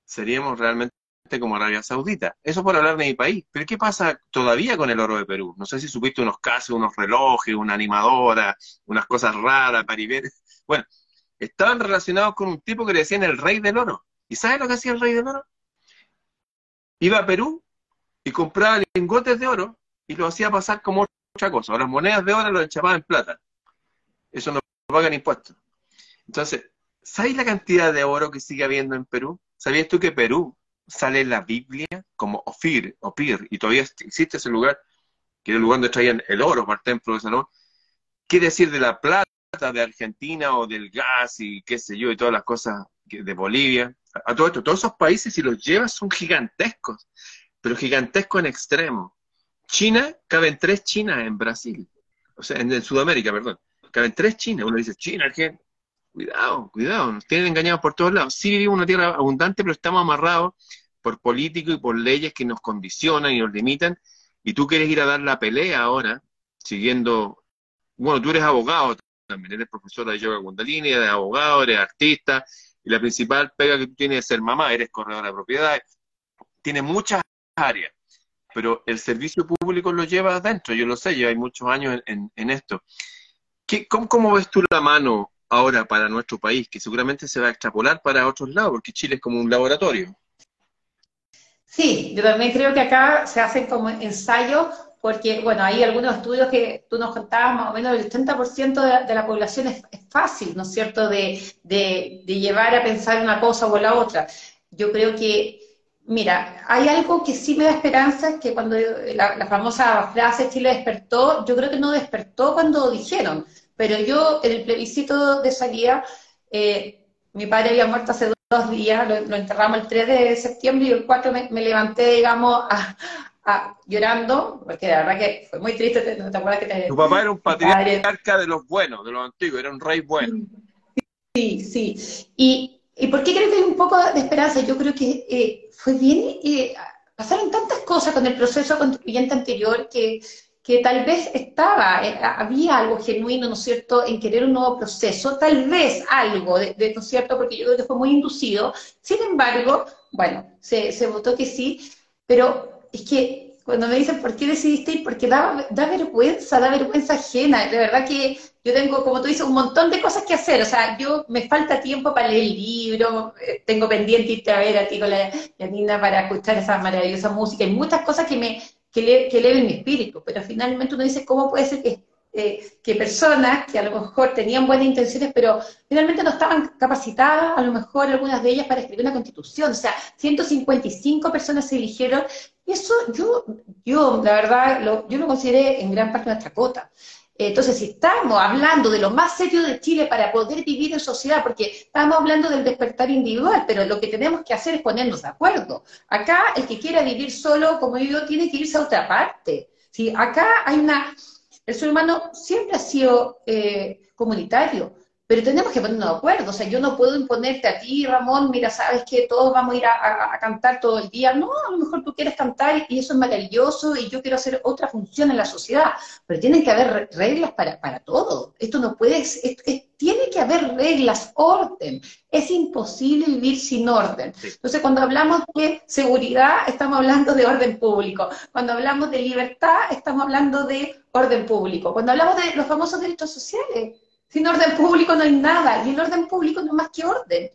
seríamos realmente como Arabia Saudita. Eso por hablar de mi país. Pero ¿qué pasa todavía con el oro de Perú? No sé si supiste unos casos, unos relojes, una animadora, unas cosas raras, ver. Bueno, estaban relacionados con un tipo que le decían el rey del oro. ¿Y sabes lo que hacía el rey del oro? Iba a Perú y compraba lingotes de oro y lo hacía pasar como otra cosa. las monedas de oro lo echaban en plata. Eso no pagan impuestos. Entonces, ¿sabes la cantidad de oro que sigue habiendo en Perú? ¿Sabías tú que Perú sale en la Biblia como Ofir, Opir, y todavía existe ese lugar, que era el lugar donde traían el oro para el templo de Salomón? ¿Qué decir de la plata de Argentina o del gas y qué sé yo, y todas las cosas de Bolivia? A todo esto, todos esos países, si los llevas, son gigantescos, pero gigantescos en extremo. China, caben tres Chinas en Brasil, o sea, en, Sudamérica, perdón. Caben tres Chinas. Uno dice, China, Argentina, Cuidado, cuidado, nos tienen engañados por todos lados. Sí vivimos una tierra abundante, pero estamos amarrados por políticos y por leyes que nos condicionan y nos limitan. Y tú quieres ir a dar la pelea ahora, siguiendo. Bueno, tú eres abogado también, eres profesora de yoga kundalini, eres abogado, eres artista, y la principal pega que tú tienes es ser mamá, eres corredora de propiedades. Tiene muchas áreas, pero el servicio público lo lleva adentro, yo lo sé, yo hay muchos años en, esto. ¿Qué, cómo, ¿Cómo ves tú la mano ahora para nuestro país, que seguramente se va a extrapolar para otros lados, porque Chile es como un laboratorio. Sí, yo también creo que acá se hacen como ensayos, porque, bueno, hay algunos estudios que tú nos contabas, más o menos el 80% de, la población es, fácil, ¿no es cierto?, de, llevar a pensar una cosa o la otra. Yo creo que, mira, hay algo que sí me da esperanza, que cuando la, la famosa frase Chile despertó, yo creo que no despertó cuando dijeron, pero yo, en el plebiscito de salida, eh, mi padre había muerto hace dos días, lo, enterramos el 3 de septiembre y el 4 me, levanté, digamos, llorando, porque la verdad que fue muy triste, ¿te, acuerdas que te... Tu papá era un patriarca de los buenos, de los antiguos, era un rey bueno. Sí, sí. ¿Y, y por qué creo que hay un poco de esperanza? Yo creo que eh, fue bien, eh, pasaron tantas cosas con el proceso constituyente anterior que que tal vez estaba, eh, había algo genuino, ¿no es cierto?, en querer un nuevo proceso, tal vez algo, de, ¿no es cierto?, porque yo creo que fue muy inducido. Sin embargo, bueno, se, se votó que sí, pero es que cuando me dicen por qué decidiste ir, porque da, da vergüenza, da vergüenza ajena. De verdad que yo tengo, como tú dices, un montón de cosas que hacer. O sea, yo me falta tiempo para leer el libro, eh, tengo pendiente irte a ver a ti con la Nina para escuchar esa maravillosa música. y muchas cosas que me, que, le, mi espíritu, pero finalmente uno dice, ¿cómo puede ser que, eh, que personas que a lo mejor tenían buenas intenciones, pero finalmente no estaban capacitadas, a lo mejor algunas de ellas, para escribir una constitución? O sea, 155 personas se eligieron, y eso yo, yo la verdad, lo, yo lo consideré en gran parte nuestra cota. Entonces, si estamos hablando de lo más serio de Chile para poder vivir en sociedad, porque estamos hablando del despertar individual, pero lo que tenemos que hacer es ponernos de acuerdo. Acá, el que quiera vivir solo, como yo, tiene que irse a otra parte. ¿sí? Acá hay una... El ser humano siempre ha sido eh, comunitario, pero tenemos que ponernos de acuerdo. O sea, yo no puedo imponerte a ti, Ramón, mira, sabes que todos vamos a ir a, cantar todo el día. No, a lo mejor tú quieres cantar y eso es maravilloso y yo quiero hacer otra función en la sociedad, pero tienen que haber reglas para, para todo. Esto no puede, tiene que haber reglas, orden. Es imposible vivir sin orden. Entonces, cuando hablamos de seguridad, estamos hablando de orden público. Cuando hablamos de libertad, estamos hablando de orden público. Cuando hablamos de los famosos derechos sociales, sin orden público no hay nada, y el orden público no es más que orden.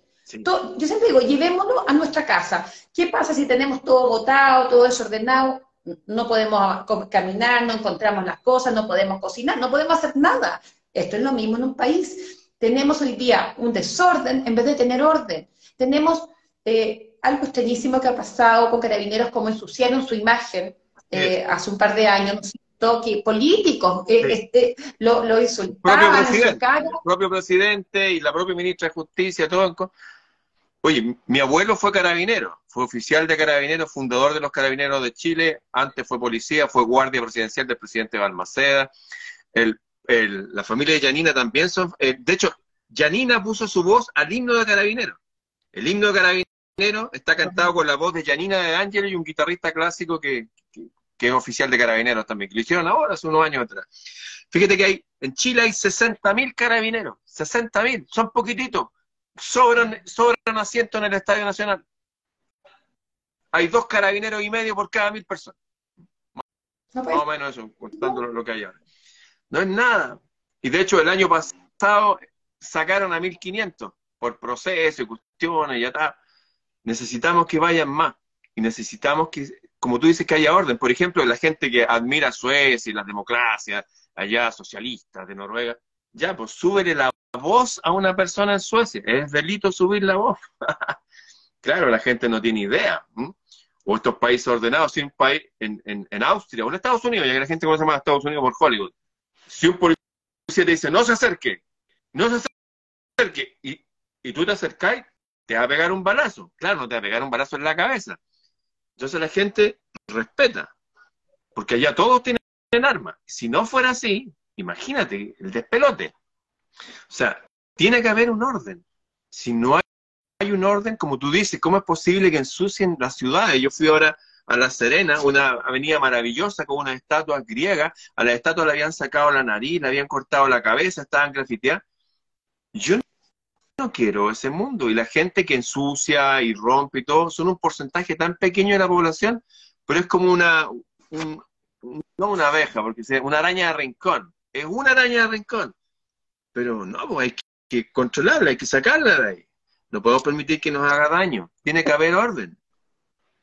yo siempre digo, llevémoslo a nuestra casa. ¿Qué pasa si tenemos todo votado, todo desordenado? No podemos caminar, no encontramos las cosas, no podemos cocinar, no podemos hacer nada. Esto es lo mismo en un país. Tenemos hoy día un desorden en vez de tener orden. Tenemos eh, algo extrañísimo que ha pasado con carabineros, como ensuciaron su imagen eh, hace un par de años que políticos este, lo, lo insultaban. El propio, presidente, y la propia ministra de Justicia, todo. Oye, mi abuelo fue carabinero, fue oficial de carabineros, fundador de los carabineros de Chile, antes fue policía, fue guardia presidencial del presidente Balmaceda. El, la familia de Yanina también son, eh, de hecho, Yanina puso su voz al himno de carabineros. El himno de carabineros está cantado con la voz de Yanina de Ángel y un guitarrista clásico que, que es oficial de carabineros también, que lo hicieron ahora, hace unos años atrás. Fíjate que hay, en Chile hay 60.000 carabineros, 60.000, son poquititos, sobran, sobran asientos en el Estadio Nacional. Hay dos carabineros y medio por cada mil personas. Más o menos eso, contando lo que hay ahora. No es nada. Y de hecho, el año pasado sacaron a 1500 por proceso y cuestiones, ya está. Necesitamos que vayan más. Y necesitamos que como tú dices, que haya orden. Por ejemplo, la gente que admira Suecia y las democracias, allá socialistas de Noruega, ya, pues súbele la voz a una persona en Suecia. Es delito subir la voz. claro, la gente no tiene idea. O estos países ordenados, si un país en, en, Austria o en Estados Unidos, ya que la gente conoce más a Estados Unidos por Hollywood. Si un policía te dice, no se acerque, no se acerque, y, y tú te acercáis, te va a pegar un balazo. Claro, no te va a pegar un balazo en la cabeza entonces la gente respeta, porque allá todos tienen armas. Si no fuera así, imagínate el despelote. O sea, tiene que haber un orden. Si no hay, un orden, como tú dices, ¿cómo es posible que ensucien las ciudades? Yo fui ahora a La Serena, una avenida maravillosa con unas estatuas griegas, a las estatuas le habían sacado la nariz, le habían cortado la cabeza, estaban grafiteadas. Yo no quiero ese mundo. Y la gente que ensucia y rompe y todo, son un porcentaje tan pequeño de la población, pero es como una, no una abeja, porque es una araña de rincón. Es una araña de rincón. Pero no, pues hay que controlarla, hay que sacarla de ahí. No podemos permitir que nos haga daño. Tiene que haber orden.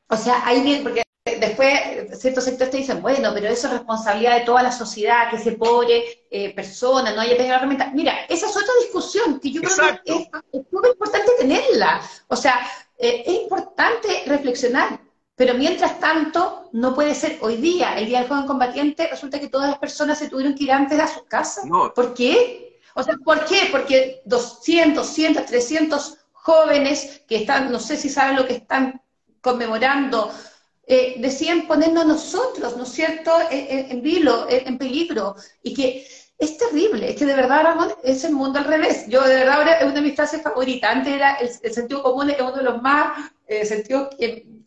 O sea, ahí porque después ciertos sectores te dicen, bueno, pero eso es responsabilidad de toda la sociedad, que ese pobre eh, persona no haya tenido herramienta. Mira, esa es otra discusión que yo creo que es, muy importante tenerla. O sea, eh, es importante reflexionar. Pero mientras tanto, no puede ser hoy día, el Día del Joven Combatiente, resulta que todas las personas se tuvieron que ir antes a sus casas. ¿Por qué? O sea, ¿por qué? Porque 200, 200, 300 jóvenes que están, no sé si saben lo que están conmemorando, eh, decían ponernos nosotros, ¿no es cierto?, en, vilo, en, peligro, y que es terrible, es que de verdad, Ramón, es el mundo al revés. Yo, de verdad, ahora es una de mis frases favoritas. Antes era el, sentido común, es uno de los más eh, sentidos.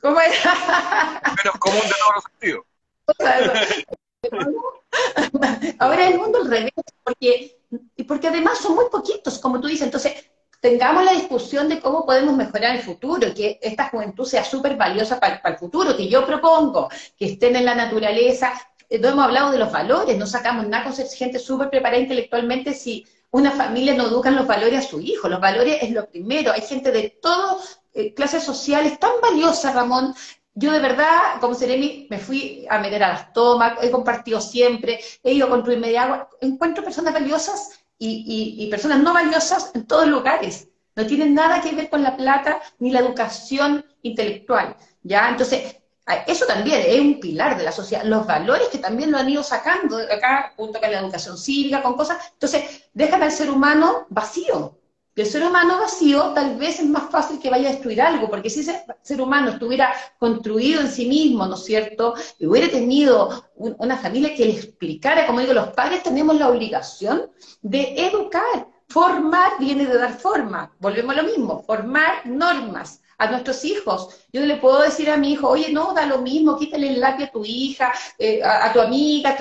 ¿Cómo era? Menos común de todos los sentidos. ahora es el mundo al revés, porque, porque además son muy poquitos, como tú dices. Entonces, tengamos la discusión de cómo podemos mejorar el futuro, que esta juventud sea súper valiosa para, el futuro, que yo propongo, que estén en la naturaleza. Eh, hemos hablado de los valores, no sacamos nada con gente súper preparada intelectualmente si una familia no educa los valores a su hijo. Los valores es lo primero. Hay gente de todas eh, clases sociales tan valiosa, Ramón, yo de verdad, como Seremi, me fui a meter a las tomas, he compartido siempre, he ido a construirme de agua, encuentro personas valiosas y, personas no valiosas en todos lugares. No tienen nada que ver con la plata ni la educación intelectual. ¿ya? Entonces, eso también es un pilar de la sociedad. Los valores que también lo han ido sacando acá, junto con la educación cívica, con cosas. Entonces, dejan al ser humano vacío. El ser humano vacío tal vez es más fácil que vaya a destruir algo, porque si ese ser humano estuviera construido en sí mismo, ¿no es cierto? Y hubiera tenido una familia que le explicara, como digo, los padres tenemos la obligación de educar. formar viene de dar forma. Volvemos a lo mismo, formar normas a nuestros hijos. Yo no le puedo decir a mi hijo, oye, no, da lo mismo, quítale el lápiz a tu hija, eh, a, tu amiga,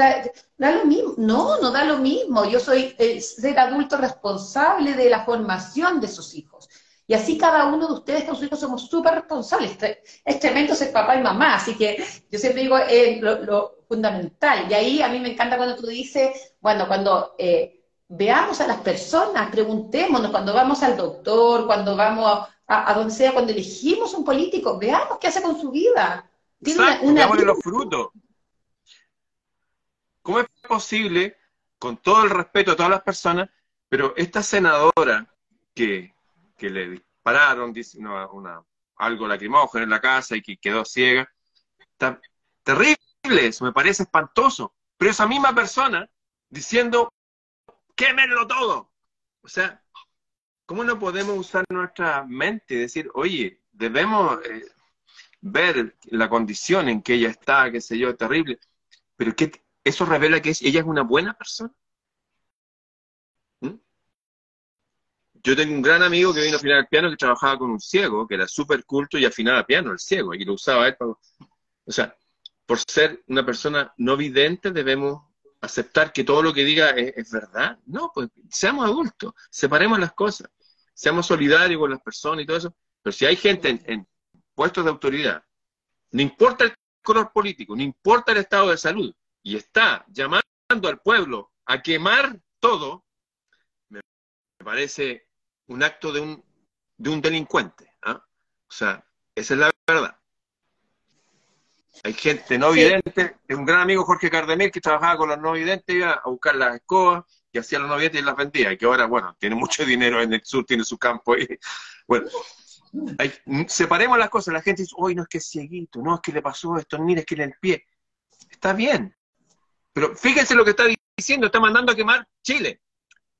da lo mismo. No, no da lo mismo. Yo soy el ser adulto responsable de la formación de sus hijos. Y así cada uno de ustedes con sus hijos somos súper responsables. Es tremendo ser papá y mamá, así que yo siempre digo eh, lo, fundamental. Y ahí a mí me encanta cuando tú dices, bueno, cuando eh, veamos a las personas, preguntémonos, cuando vamos al doctor, cuando vamos a, donde sea, cuando elegimos un político, veamos qué hace con su vida. Tiene una, los frutos. ¿Cómo es posible, con todo el respeto a todas las personas, pero esta senadora que que le dispararon, dice una, algo lacrimógeno en la casa y que quedó ciega. Está terrible eso, me parece espantoso. Pero esa misma persona diciendo, quémenlo todo. O sea, ¿cómo no podemos usar nuestra mente y decir, oye, debemos eh, ver la condición en que ella está, qué sé yo, terrible? Pero que eso revela que ella es una buena persona. yo tengo un gran amigo que vino a afinar el piano que trabajaba con un ciego, que era súper culto y afinaba piano, el ciego, y lo usaba él. O sea, por ser una persona no vidente debemos aceptar que todo lo que diga es, verdad. No, pues seamos adultos, separemos las cosas, seamos solidarios con las personas y todo eso. Pero si hay gente en, en puestos de autoridad, no importa el color político, no importa el estado de salud, y está llamando al pueblo a quemar todo, me parece un acto de un, de un delincuente. ¿ah? O sea, esa es la. Hay gente no vidente, un gran amigo Jorge Cardemir que trabajaba con los no videntes, iba a buscar las escobas y hacía los no videntes y las vendía, y que ahora, bueno, tiene mucho dinero en el sur, tiene su campo ahí. Bueno, separemos las cosas, la gente dice, hoy no es que es cieguito, no es que le pasó esto, mira, es que en el pie. Está bien, pero fíjense lo que está diciendo, está mandando a quemar Chile.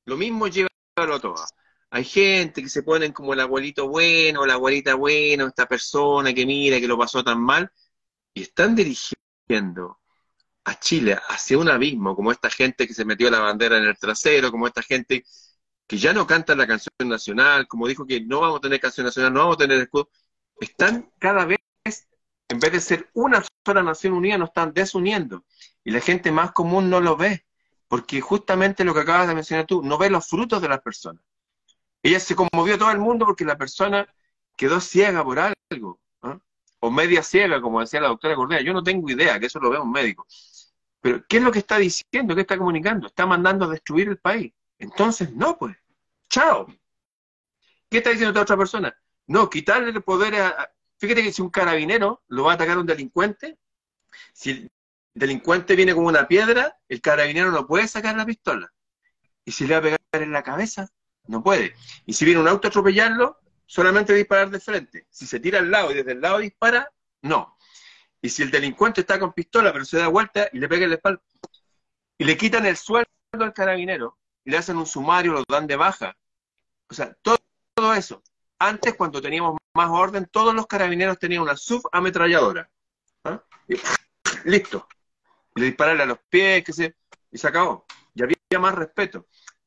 Lo mismo lleva a todo. Hay gente que se ponen como el abuelito bueno, la abuelita bueno, esta persona que mira que lo pasó tan mal, y están dirigiendo a Chile hacia un abismo, como esta gente que se metió la bandera en el trasero, como esta gente que ya no canta la canción nacional, como dijo que no vamos a tener canción nacional, no vamos a tener escudo, están cada vez, en vez de ser una sola nación unida, nos están desuniendo. Y la gente más común no lo ve, porque justamente lo que acabas de mencionar tú, no ve los frutos de las personas. Ella se conmovió todo el mundo porque la persona quedó ciega por algo. O media ciega, como decía la doctora Correa. Yo no tengo idea, que eso lo veo un médico. Pero, ¿qué es lo que está diciendo? ¿Qué está comunicando? Está mandando a destruir el país. Entonces, no, pues. Chao. ¿Qué está diciendo esta otra persona? No, quitarle el poder a... Fíjate que si un carabinero lo va a atacar un delincuente, si el delincuente viene con una piedra, el carabinero no puede sacar la pistola. Y si le va a pegar en la cabeza, no puede. Y si viene un auto a atropellarlo, solamente disparar de frente. Si se tira al lado y desde el lado dispara, no. Y si el delincuente está con pistola pero se da vuelta y le pega en la espalda y le quitan el sueldo al carabinero y le hacen un sumario, lo dan de baja. O sea, todo, eso. Antes, cuando teníamos más orden, todos los carabineros tenían una subametralladora. ¿ah? listo. Y le dispararle a los pies, que se, y se acabó. Y había más respeto.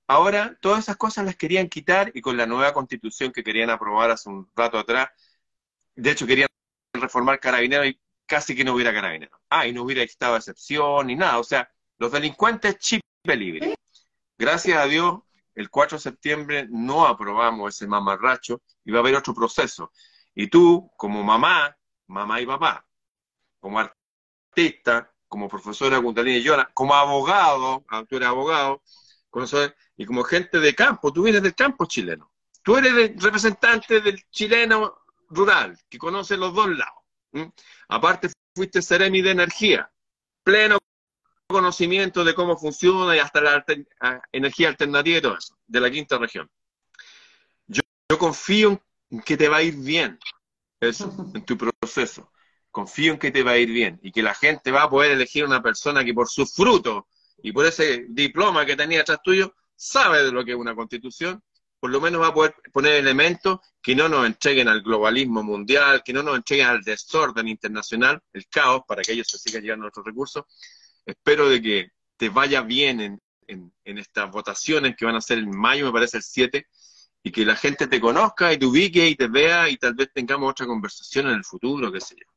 Ahora, todas esas cosas las querían quitar y con la nueva constitución que querían aprobar hace un rato atrás, de hecho querían reformar carabineros y casi que no hubiera carabineros. Ah, y no hubiera estado excepción ni nada. O sea, los delincuentes chip libre. Gracias a Dios, el 4 de septiembre no aprobamos ese mamarracho y va a haber otro proceso. Y tú, como mamá, mamá y papá, como artista, como profesora Gundalini y como abogado, tú eres abogado, y como gente de campo, tú vienes del campo chileno. Tú eres el representante del chileno rural, que conoce los dos lados. Aparte, fuiste Ceremi de energía, pleno conocimiento de cómo funciona y hasta la energía alternativa y todo eso, de la quinta región. Yo, confío en que te va a ir bien eso, en tu proceso. Confío en que te va a ir bien y que la gente va a poder elegir una persona que por sus frutos y por ese diploma que tenía atrás tuyo, sabe de lo que es una constitución, por lo menos va a poder poner elementos que no nos entreguen al globalismo mundial, que no nos entreguen al desorden internacional, el caos, para que ellos se sigan llegando a nuestros recursos. Espero de que te vaya bien en, en, estas votaciones que van a ser en mayo, me parece el 7, y que la gente te conozca y te ubique y te vea y tal vez tengamos otra conversación en el futuro, qué sé yo.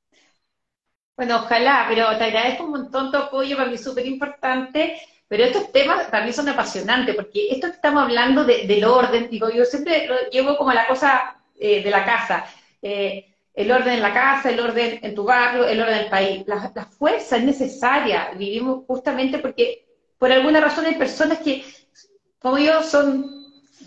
Bueno, ojalá, pero te agradezco un montón tu apoyo, para mí es súper importante, pero estos temas para mí son apasionantes, porque esto que estamos hablando del orden, digo, yo siempre lo llevo como la cosa eh, de la casa. Eh, el orden en la casa, el orden en tu barrio, el orden del país. La, fuerza es necesaria. Vivimos justamente porque por alguna razón hay personas que, como yo, son,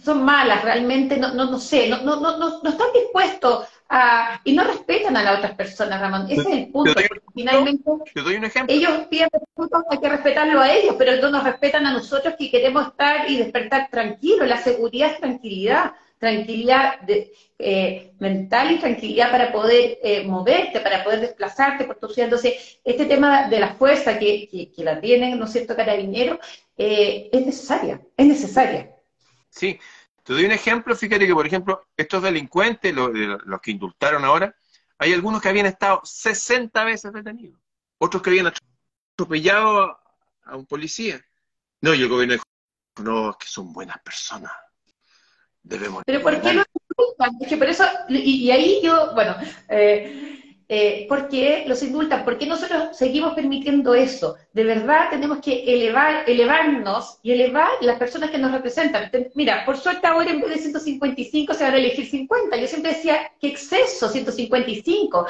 son malas, realmente, no, no, no sé, no, no, no, no están dispuestos a, y no respetan a las otras personas, Ramón. Ese es el punto. Finalmente, doy un ejemplo. ellos piden respeto, hay que respetarlo a ellos, pero no nos respetan a nosotros que queremos estar y despertar tranquilos. La seguridad es tranquilidad tranquilidad de, eh, mental y tranquilidad para poder eh, moverte, para poder desplazarte por tu ciudad. Entonces, este tema de la fuerza que, que, la tienen, ¿no es cierto?, carabineros, eh, es necesaria, es necesaria. Sí, te doy un ejemplo, fíjate que, por ejemplo, estos delincuentes, los, los que indultaron ahora, hay algunos que habían estado 60 veces detenidos, otros que habían atropellado a un policía. No, y el gobierno dijo, no, es que son buenas personas pero ¿por qué no indultan? Es que por eso, y, ahí yo, bueno, eh, eh, ¿por qué los indultan? ¿Por qué nosotros seguimos permitiendo eso? De verdad tenemos que elevar, elevarnos y elevar las personas que nos representan. Mira, por suerte ahora en vez de 155 se van a elegir 50. Yo siempre decía, qué exceso, 155.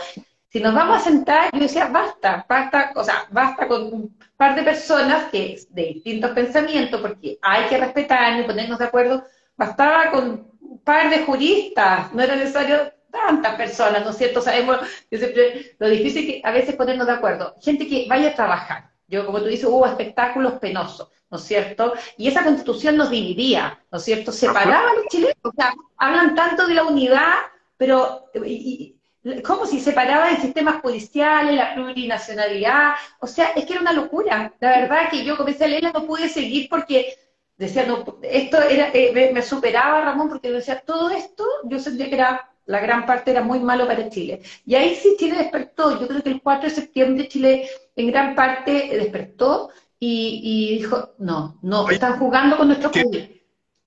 Si nos vamos a sentar, yo decía, basta, basta, o sea, basta con un par de personas que de distintos pensamientos, porque hay que respetarnos y ponernos de acuerdo bastaba con un par de juristas, no era necesario tantas personas, ¿no es cierto? Sabemos yo siempre, lo difícil que a veces ponernos de acuerdo. Gente que vaya a trabajar. Yo, como tú dices, hubo espectáculos penosos, ¿no es cierto? Y esa constitución nos dividía, ¿no es cierto? Separaba a los chilenos. O sea, hablan tanto de la unidad, pero y, como si separaba el sistema judicial, la plurinacionalidad. O sea, es que era una locura. La verdad que yo comencé a leerla, no pude seguir porque decía, no, esto era, eh, me, superaba Ramón porque decía, todo esto yo sentía que era, la gran parte era muy malo para Chile. Y ahí sí Chile despertó, yo creo que el 4 de septiembre Chile en gran parte despertó y, dijo, no, no, están jugando con nuestro pueblo.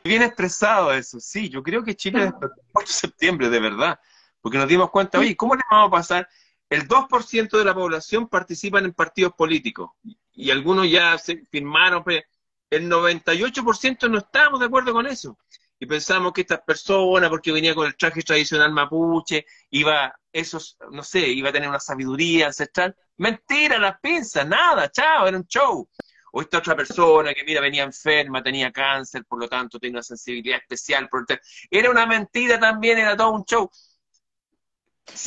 Bien expresado eso, sí, yo creo que Chile despertó el 4 de septiembre, de verdad, porque nos dimos cuenta, oye, ¿cómo le vamos a pasar? El 2% de la población participan en partidos políticos y algunos ya se firmaron, el 98% no estábamos de acuerdo con eso. Y pensamos que esta persona, porque venía con el traje tradicional mapuche, iba, esos, no sé, iba a tener una sabiduría ancestral. Mentira, las pinzas, nada, chao, era un show. O esta otra persona que, mira, venía enferma, tenía cáncer, por lo tanto tenía una sensibilidad especial. Por era una mentira también, era todo un show.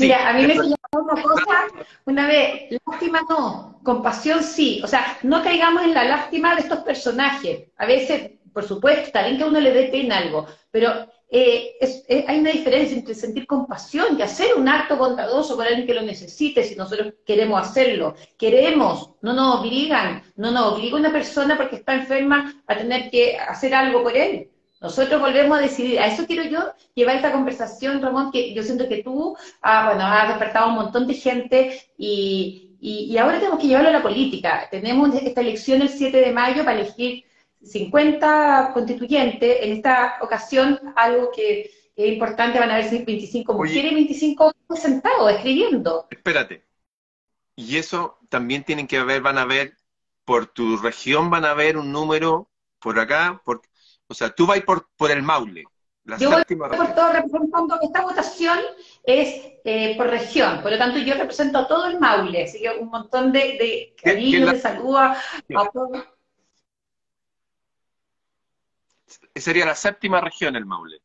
Mira, a mí me enseñó una cosa una vez, lástima no, compasión sí. O sea, no caigamos en la lástima de estos personajes. A veces, por supuesto, está bien que a uno le dé pena algo, pero eh, hay una diferencia entre sentir compasión y hacer un acto bondadoso por alguien que lo necesite si nosotros queremos hacerlo. Queremos, no nos obligan, no nos obliga una persona porque está enferma a tener que hacer algo por él. Nosotros volvemos a decidir, a eso quiero yo llevar esta conversación, Ramón, que yo siento que tú, ah, has despertado un montón de gente y, y, ahora tenemos que llevarlo a la política. Tenemos esta elección el 7 de mayo para elegir 50 constituyentes. En esta ocasión, algo que, es importante, van a haber 25 mujeres y 25 hombres sentados, escribiendo. Espérate. Y eso también tienen que ver, van a ver, por tu región van a ver un número por acá, por, o sea, tú vas por, por el Maule. La yo voy por todo representando, esta votación es eh, por región, por lo tanto yo represento a todo el Maule, así que un montón de, de cariño, de saludo a, todos. Sería la séptima región el Maule.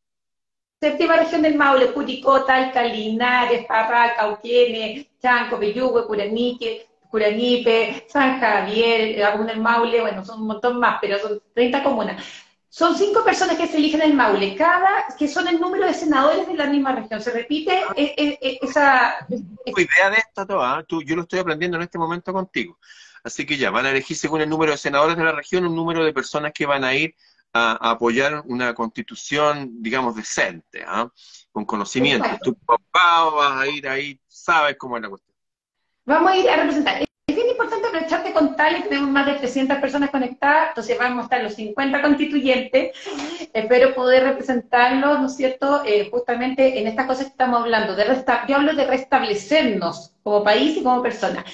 Séptima región del Maule, Curicó, Talca, Linares, Parra, Cauquene, Chanco, Peyúgue, Curanique, Curanipe, San Javier, algunos del Maule, bueno, son un montón más, pero son 30 comunas. Son cinco personas que se eligen en el Maule, cada, que son el número de senadores de la misma región. ¿Se repite e, e, e, esa...? idea de esta toda, ¿ah? Tú, yo lo estoy aprendiendo en este momento contigo. Así que ya, van a elegir según el número de senadores de la región un número de personas que van a ir a, apoyar una constitución, digamos, decente, ¿ah? con conocimiento. Tu papá vas a ir ahí, sabes cómo es la cuestión. Vamos a ir a representar. Es bien importante aprovechar de contarles, tenemos más de 300 personas conectadas, entonces vamos a estar los 50 constituyentes, espero poder representarlos, ¿no es cierto?, eh, justamente en estas cosas que estamos hablando, de yo hablo de restablecernos como país y como persona.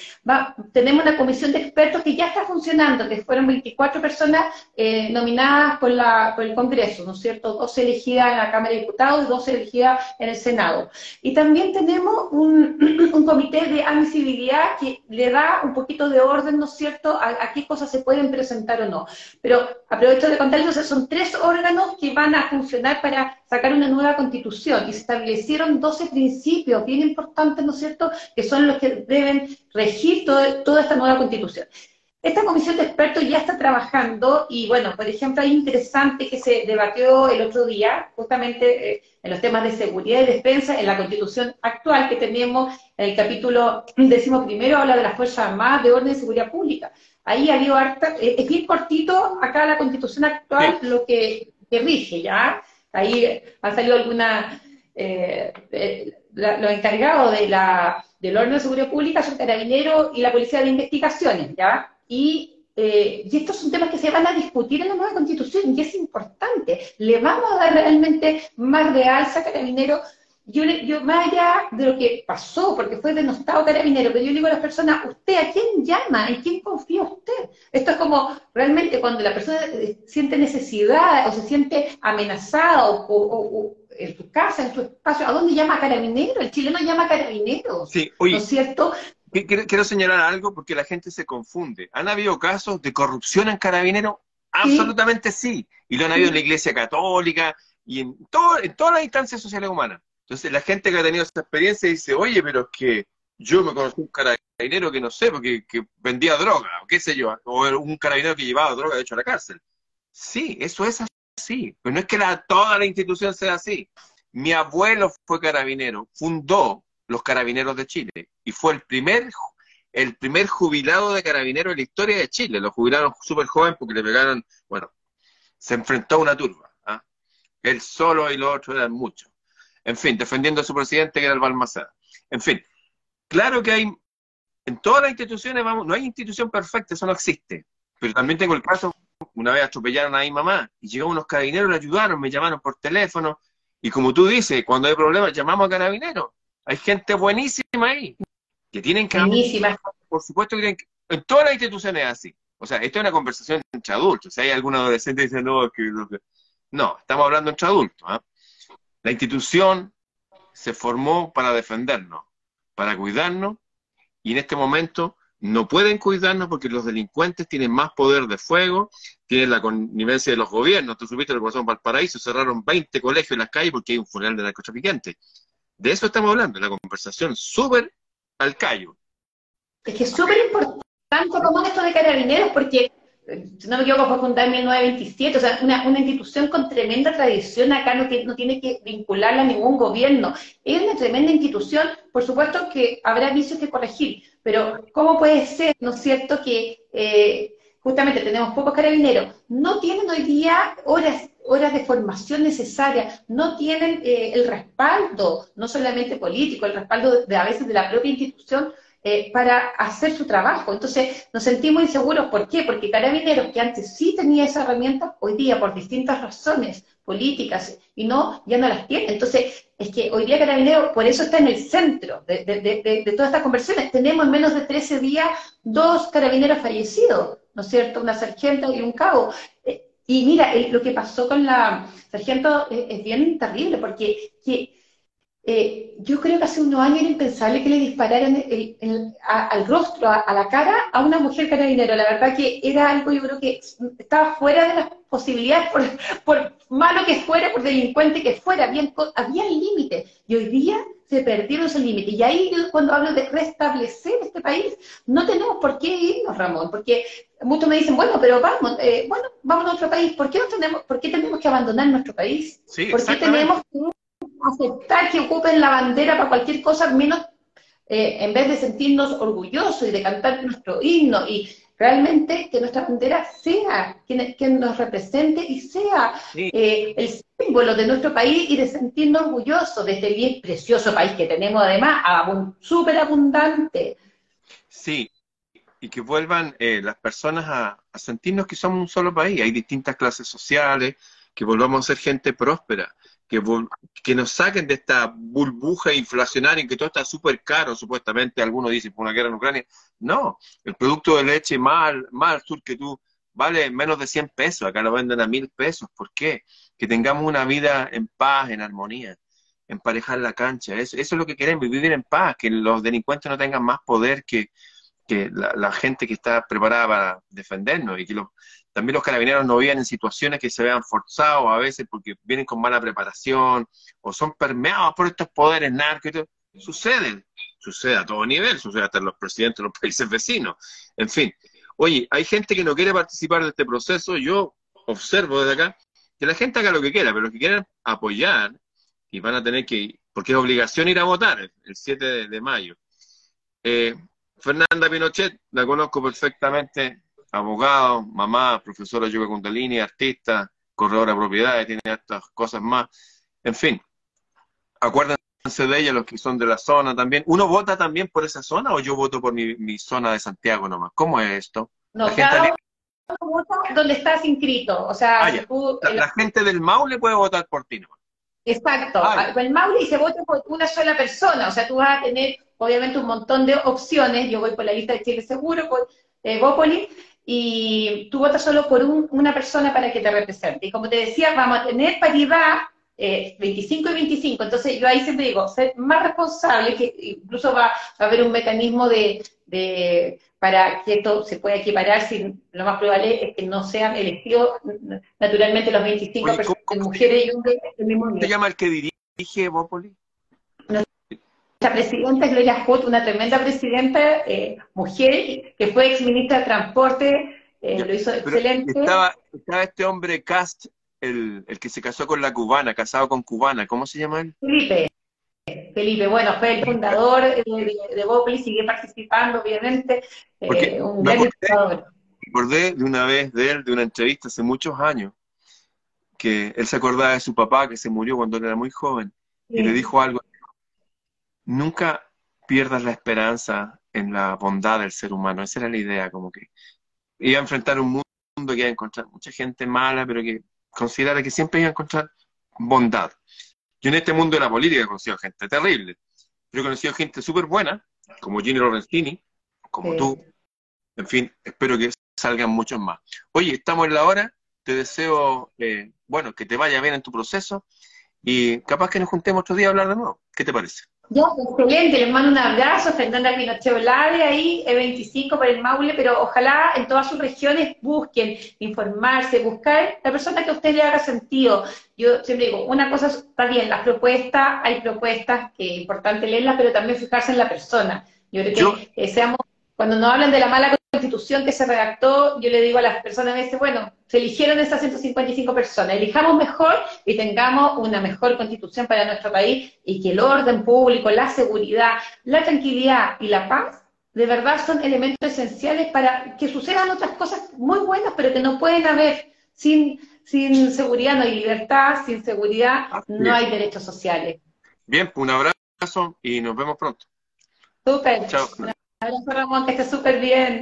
tenemos una comisión de expertos que ya está funcionando, que fueron 24 personas eh, nominadas por, la, por el Congreso, ¿no es cierto?, dos elegidas en la Cámara de Diputados y dos elegidas en el Senado. Y también tenemos un, comité de admisibilidad que le da un poquito de orden, ¿no es cierto?, a, qué cosas se pueden presentar o no. Pero aprovecho de contarles, son tres órganos que van a funcionar para sacar una nueva constitución y se establecieron 12 principios bien importantes, ¿no es cierto?, que son los que deben regir toda esta nueva constitución. Esta comisión de expertos ya está trabajando y, bueno, por ejemplo, hay interesante que se debatió el otro día, justamente eh, en los temas de seguridad y defensa, en la constitución actual que tenemos, en el capítulo décimo primero, habla de las Fuerzas Armadas de Orden y Seguridad Pública. Ahí ha habido harta, eh, es bien cortito acá la constitución actual lo que, rige, ¿ya? Ahí ha salido alguna, eh, los encargados de la, del orden de seguridad pública son carabineros y la policía de investigaciones, ¿ya? Eh, y, estos son temas que se van a discutir en la nueva constitución y es importante. Le vamos a dar realmente más de alza a Carabinero. Yo, yo más allá de lo que pasó, porque fue denostado Carabinero, pero yo digo a las personas, ¿usted a quién llama? ¿En quién confía usted? Esto es como realmente cuando la persona eh, siente necesidad o se siente amenazada o, en su casa, en su espacio, ¿a dónde llama carabinero? El chileno llama carabinero. Sí, ¿No es cierto? Quiero, señalar algo porque la gente se confunde. ¿Han habido casos de corrupción en Carabinero? Absolutamente sí. Y lo han habido en la Iglesia Católica y en, todo, en todas las instancias sociales humanas. Entonces la gente que ha tenido esa experiencia dice, oye, pero es que yo me conocí un carabinero que no sé, porque que vendía droga, o qué sé yo, o un carabinero que llevaba droga de hecho a la cárcel. Sí, eso es así. Pero no es que la, toda la institución sea así. Mi abuelo fue carabinero, fundó los carabineros de Chile y fue el primer, el primer jubilado de carabineros en la historia de Chile. Lo jubilaron súper joven porque le pegaron, bueno, se enfrentó a una turba. ¿ah? Él solo y los otros eran muchos. En fin, defendiendo a su presidente que era el Balmaceda. En fin, claro que hay, en todas las instituciones, vamos, no hay institución perfecta, eso no existe. Pero también tengo el caso, una vez atropellaron a mi mamá y llegaron unos carabineros, le ayudaron, me llamaron por teléfono. Y como tú dices, cuando hay problemas, llamamos a carabineros. Hay gente buenísima ahí, que tienen que... Buenísima. Por supuesto que tienen que... En todas las instituciones es así. O sea, esto es una conversación entre adultos. Si hay algún adolescente que dice, no, que... No, estamos hablando entre adultos. ¿ah? La institución se formó para defendernos, para cuidarnos, y en este momento no pueden cuidarnos porque los delincuentes tienen más poder de fuego, tienen la connivencia de los gobiernos. Tú supiste lo que pasó en Valparaíso, cerraron 20 colegios en las calles porque hay un funeral de narcotraficantes. De eso estamos hablando, la conversación súper al callo. Es que es súper importante como esto de carabineros, porque, si no me equivoco, fue fundada en 1927, o sea, una, institución con tremenda tradición acá no, no tiene que vincularla a ningún gobierno. Es una tremenda institución, por supuesto que habrá vicios que corregir, pero ¿cómo puede ser, no es cierto, que eh, justamente tenemos pocos carabineros, no tienen hoy día horas horas de formación necesaria, no tienen eh, el respaldo, no solamente político, el respaldo de, a veces de la propia institución eh, para hacer su trabajo. Entonces nos sentimos inseguros. ¿Por qué? Porque Carabineros, que antes sí tenía esa herramienta, hoy día por distintas razones políticas y no, ya no las tiene. Entonces es que hoy día Carabineros, por eso está en el centro de, todas estas conversaciones. Tenemos en menos de 13 días dos carabineros fallecidos, ¿no es cierto? Una sargenta y un cabo. Eh, y mira, lo que pasó con la sargento es, bien terrible, porque eh, yo creo que hace unos años era impensable que le dispararan al rostro, a, la cara, a una mujer carabinero. La verdad que era algo, yo creo que estaba fuera de las posibilidades, por, por malo que fuera, por delincuente que fuera, había, había límites. Y hoy día se perdieron ese límite. Y ahí cuando hablo de restablecer este país, no tenemos por qué irnos, Ramón, porque muchos me dicen, bueno, pero vamos, eh, bueno, vamos a otro país. ¿Por qué, no tenemos, ¿Por qué tenemos que abandonar nuestro país? ¿Por qué tenemos que aceptar que ocupen la bandera para cualquier cosa, menos eh, en vez de sentirnos orgullosos y de cantar nuestro himno y realmente que nuestra bandera sea quien, nos represente y sea eh, el símbolo de nuestro país y de sentirnos orgullosos de este bien precioso país que tenemos además, súper abundante. Sí, y que vuelvan eh, las personas a, sentirnos que somos un solo país. Hay distintas clases sociales, que volvamos a ser gente próspera, que, que nos saquen de esta burbuja inflacionaria en que todo está súper caro, supuestamente. Algunos dicen por una guerra en Ucrania. No, el producto de leche más, más al sur que tú vale menos de 100 pesos, acá lo venden a mil pesos. ¿Por qué? Que tengamos una vida en paz, en armonía, emparejar la cancha. Eso, eso es lo que queremos, vivir en paz, que los delincuentes no tengan más poder que, que la, gente que está preparada para defendernos y que los, también los carabineros no vivan en situaciones que se vean forzados a veces porque vienen con mala preparación o son permeados por estos poderes narcos. Suceden, sucede a todo nivel, sucede hasta en los presidentes de los países vecinos. En fin, Oye, hay gente que no quiere participar de este proceso, yo observo desde acá que la gente haga lo que quiera, pero los que quieran apoyar y van a tener que, porque es obligación ir a votar el 7 de, mayo. Eh, Fernanda Pinochet, la conozco perfectamente, abogado, mamá, profesora de yoga kundalini, artista, corredora de propiedades, tiene estas cosas más. En fin, acuérdense de ella, los que son de la zona también. ¿Uno vota también por esa zona o yo voto por mi, zona de Santiago nomás? ¿Cómo es esto? No, la cada gente uno vota donde estás inscrito. O sea, ah, la, gente del Maule puede votar por ti nomás. Exacto. Ah, el Maule y se vota por una sola persona. O sea, tú vas a tener obviamente un montón de opciones. Yo voy por la lista de Chile Seguro, por eh, Bópoli, y tú votas solo por una persona para que te represente. Y como te decía, vamos a tener paridad 25 eh, y 25. Entonces yo ahí siempre digo, ser más responsable, que incluso va, a haber un mecanismo de, para que esto se pueda equiparar, si lo más probable es que no sean elegidos naturalmente los 25 personas, mujeres y hombres del mismo nivel. ¿Se llama el que dirige Bópoli? La presidenta Gloria Hood, una tremenda presidenta, eh, mujer, que fue ex ministra de Transporte, eh, lo hizo excelente. Estaba, estaba este hombre Cast el, el que se casó con la cubana, casado con cubana, ¿cómo se llama él? Felipe. Felipe, bueno, fue el fundador de, de, sigue participando, obviamente, eh, un gran fundador. Recordé de una vez de él, de una entrevista hace muchos años, que él se acordaba de su papá que se murió cuando él era muy joven, y le dijo algo, nunca pierdas la esperanza en la bondad del ser humano, esa era la idea, como que iba a enfrentar un mundo que iba a encontrar mucha gente mala, pero que considerara que siempre iba a encontrar bondad. Yo en este mundo de la política he conocido gente terrible, pero he conocido gente súper buena, como Ginny Lorenzini, como tú. En fin, espero que salgan muchos más. Oye, estamos en la hora, te deseo, eh, bueno, que te vaya bien en tu proceso y capaz que nos juntemos otro día a hablar de nuevo. ¿Qué te parece? Ya, excelente, les mando un abrazo, Fernanda Pinochet Olave ahí, E25 para el Maule, pero ojalá en todas sus regiones busquen informarse, buscar la persona que a usted le haga sentido. Yo siempre digo, una cosa está bien, las propuestas, hay propuestas que es importante leerlas, pero también fijarse en la persona. Yo creo que eh, seamos, cuando nos hablan de la mala constitución que se redactó, yo le digo a las personas a veces, bueno, se eligieron esas 155 personas, elijamos mejor y tengamos una mejor constitución para nuestro país y que el orden público, la seguridad, la tranquilidad y la paz de verdad son elementos esenciales para que sucedan otras cosas muy buenas, pero que no pueden haber sin, sin seguridad no hay libertad, sin seguridad no hay derechos sociales. Bien, un abrazo y nos vemos pronto. Súper. Chao. Un abrazo Ramón, que esté súper bien.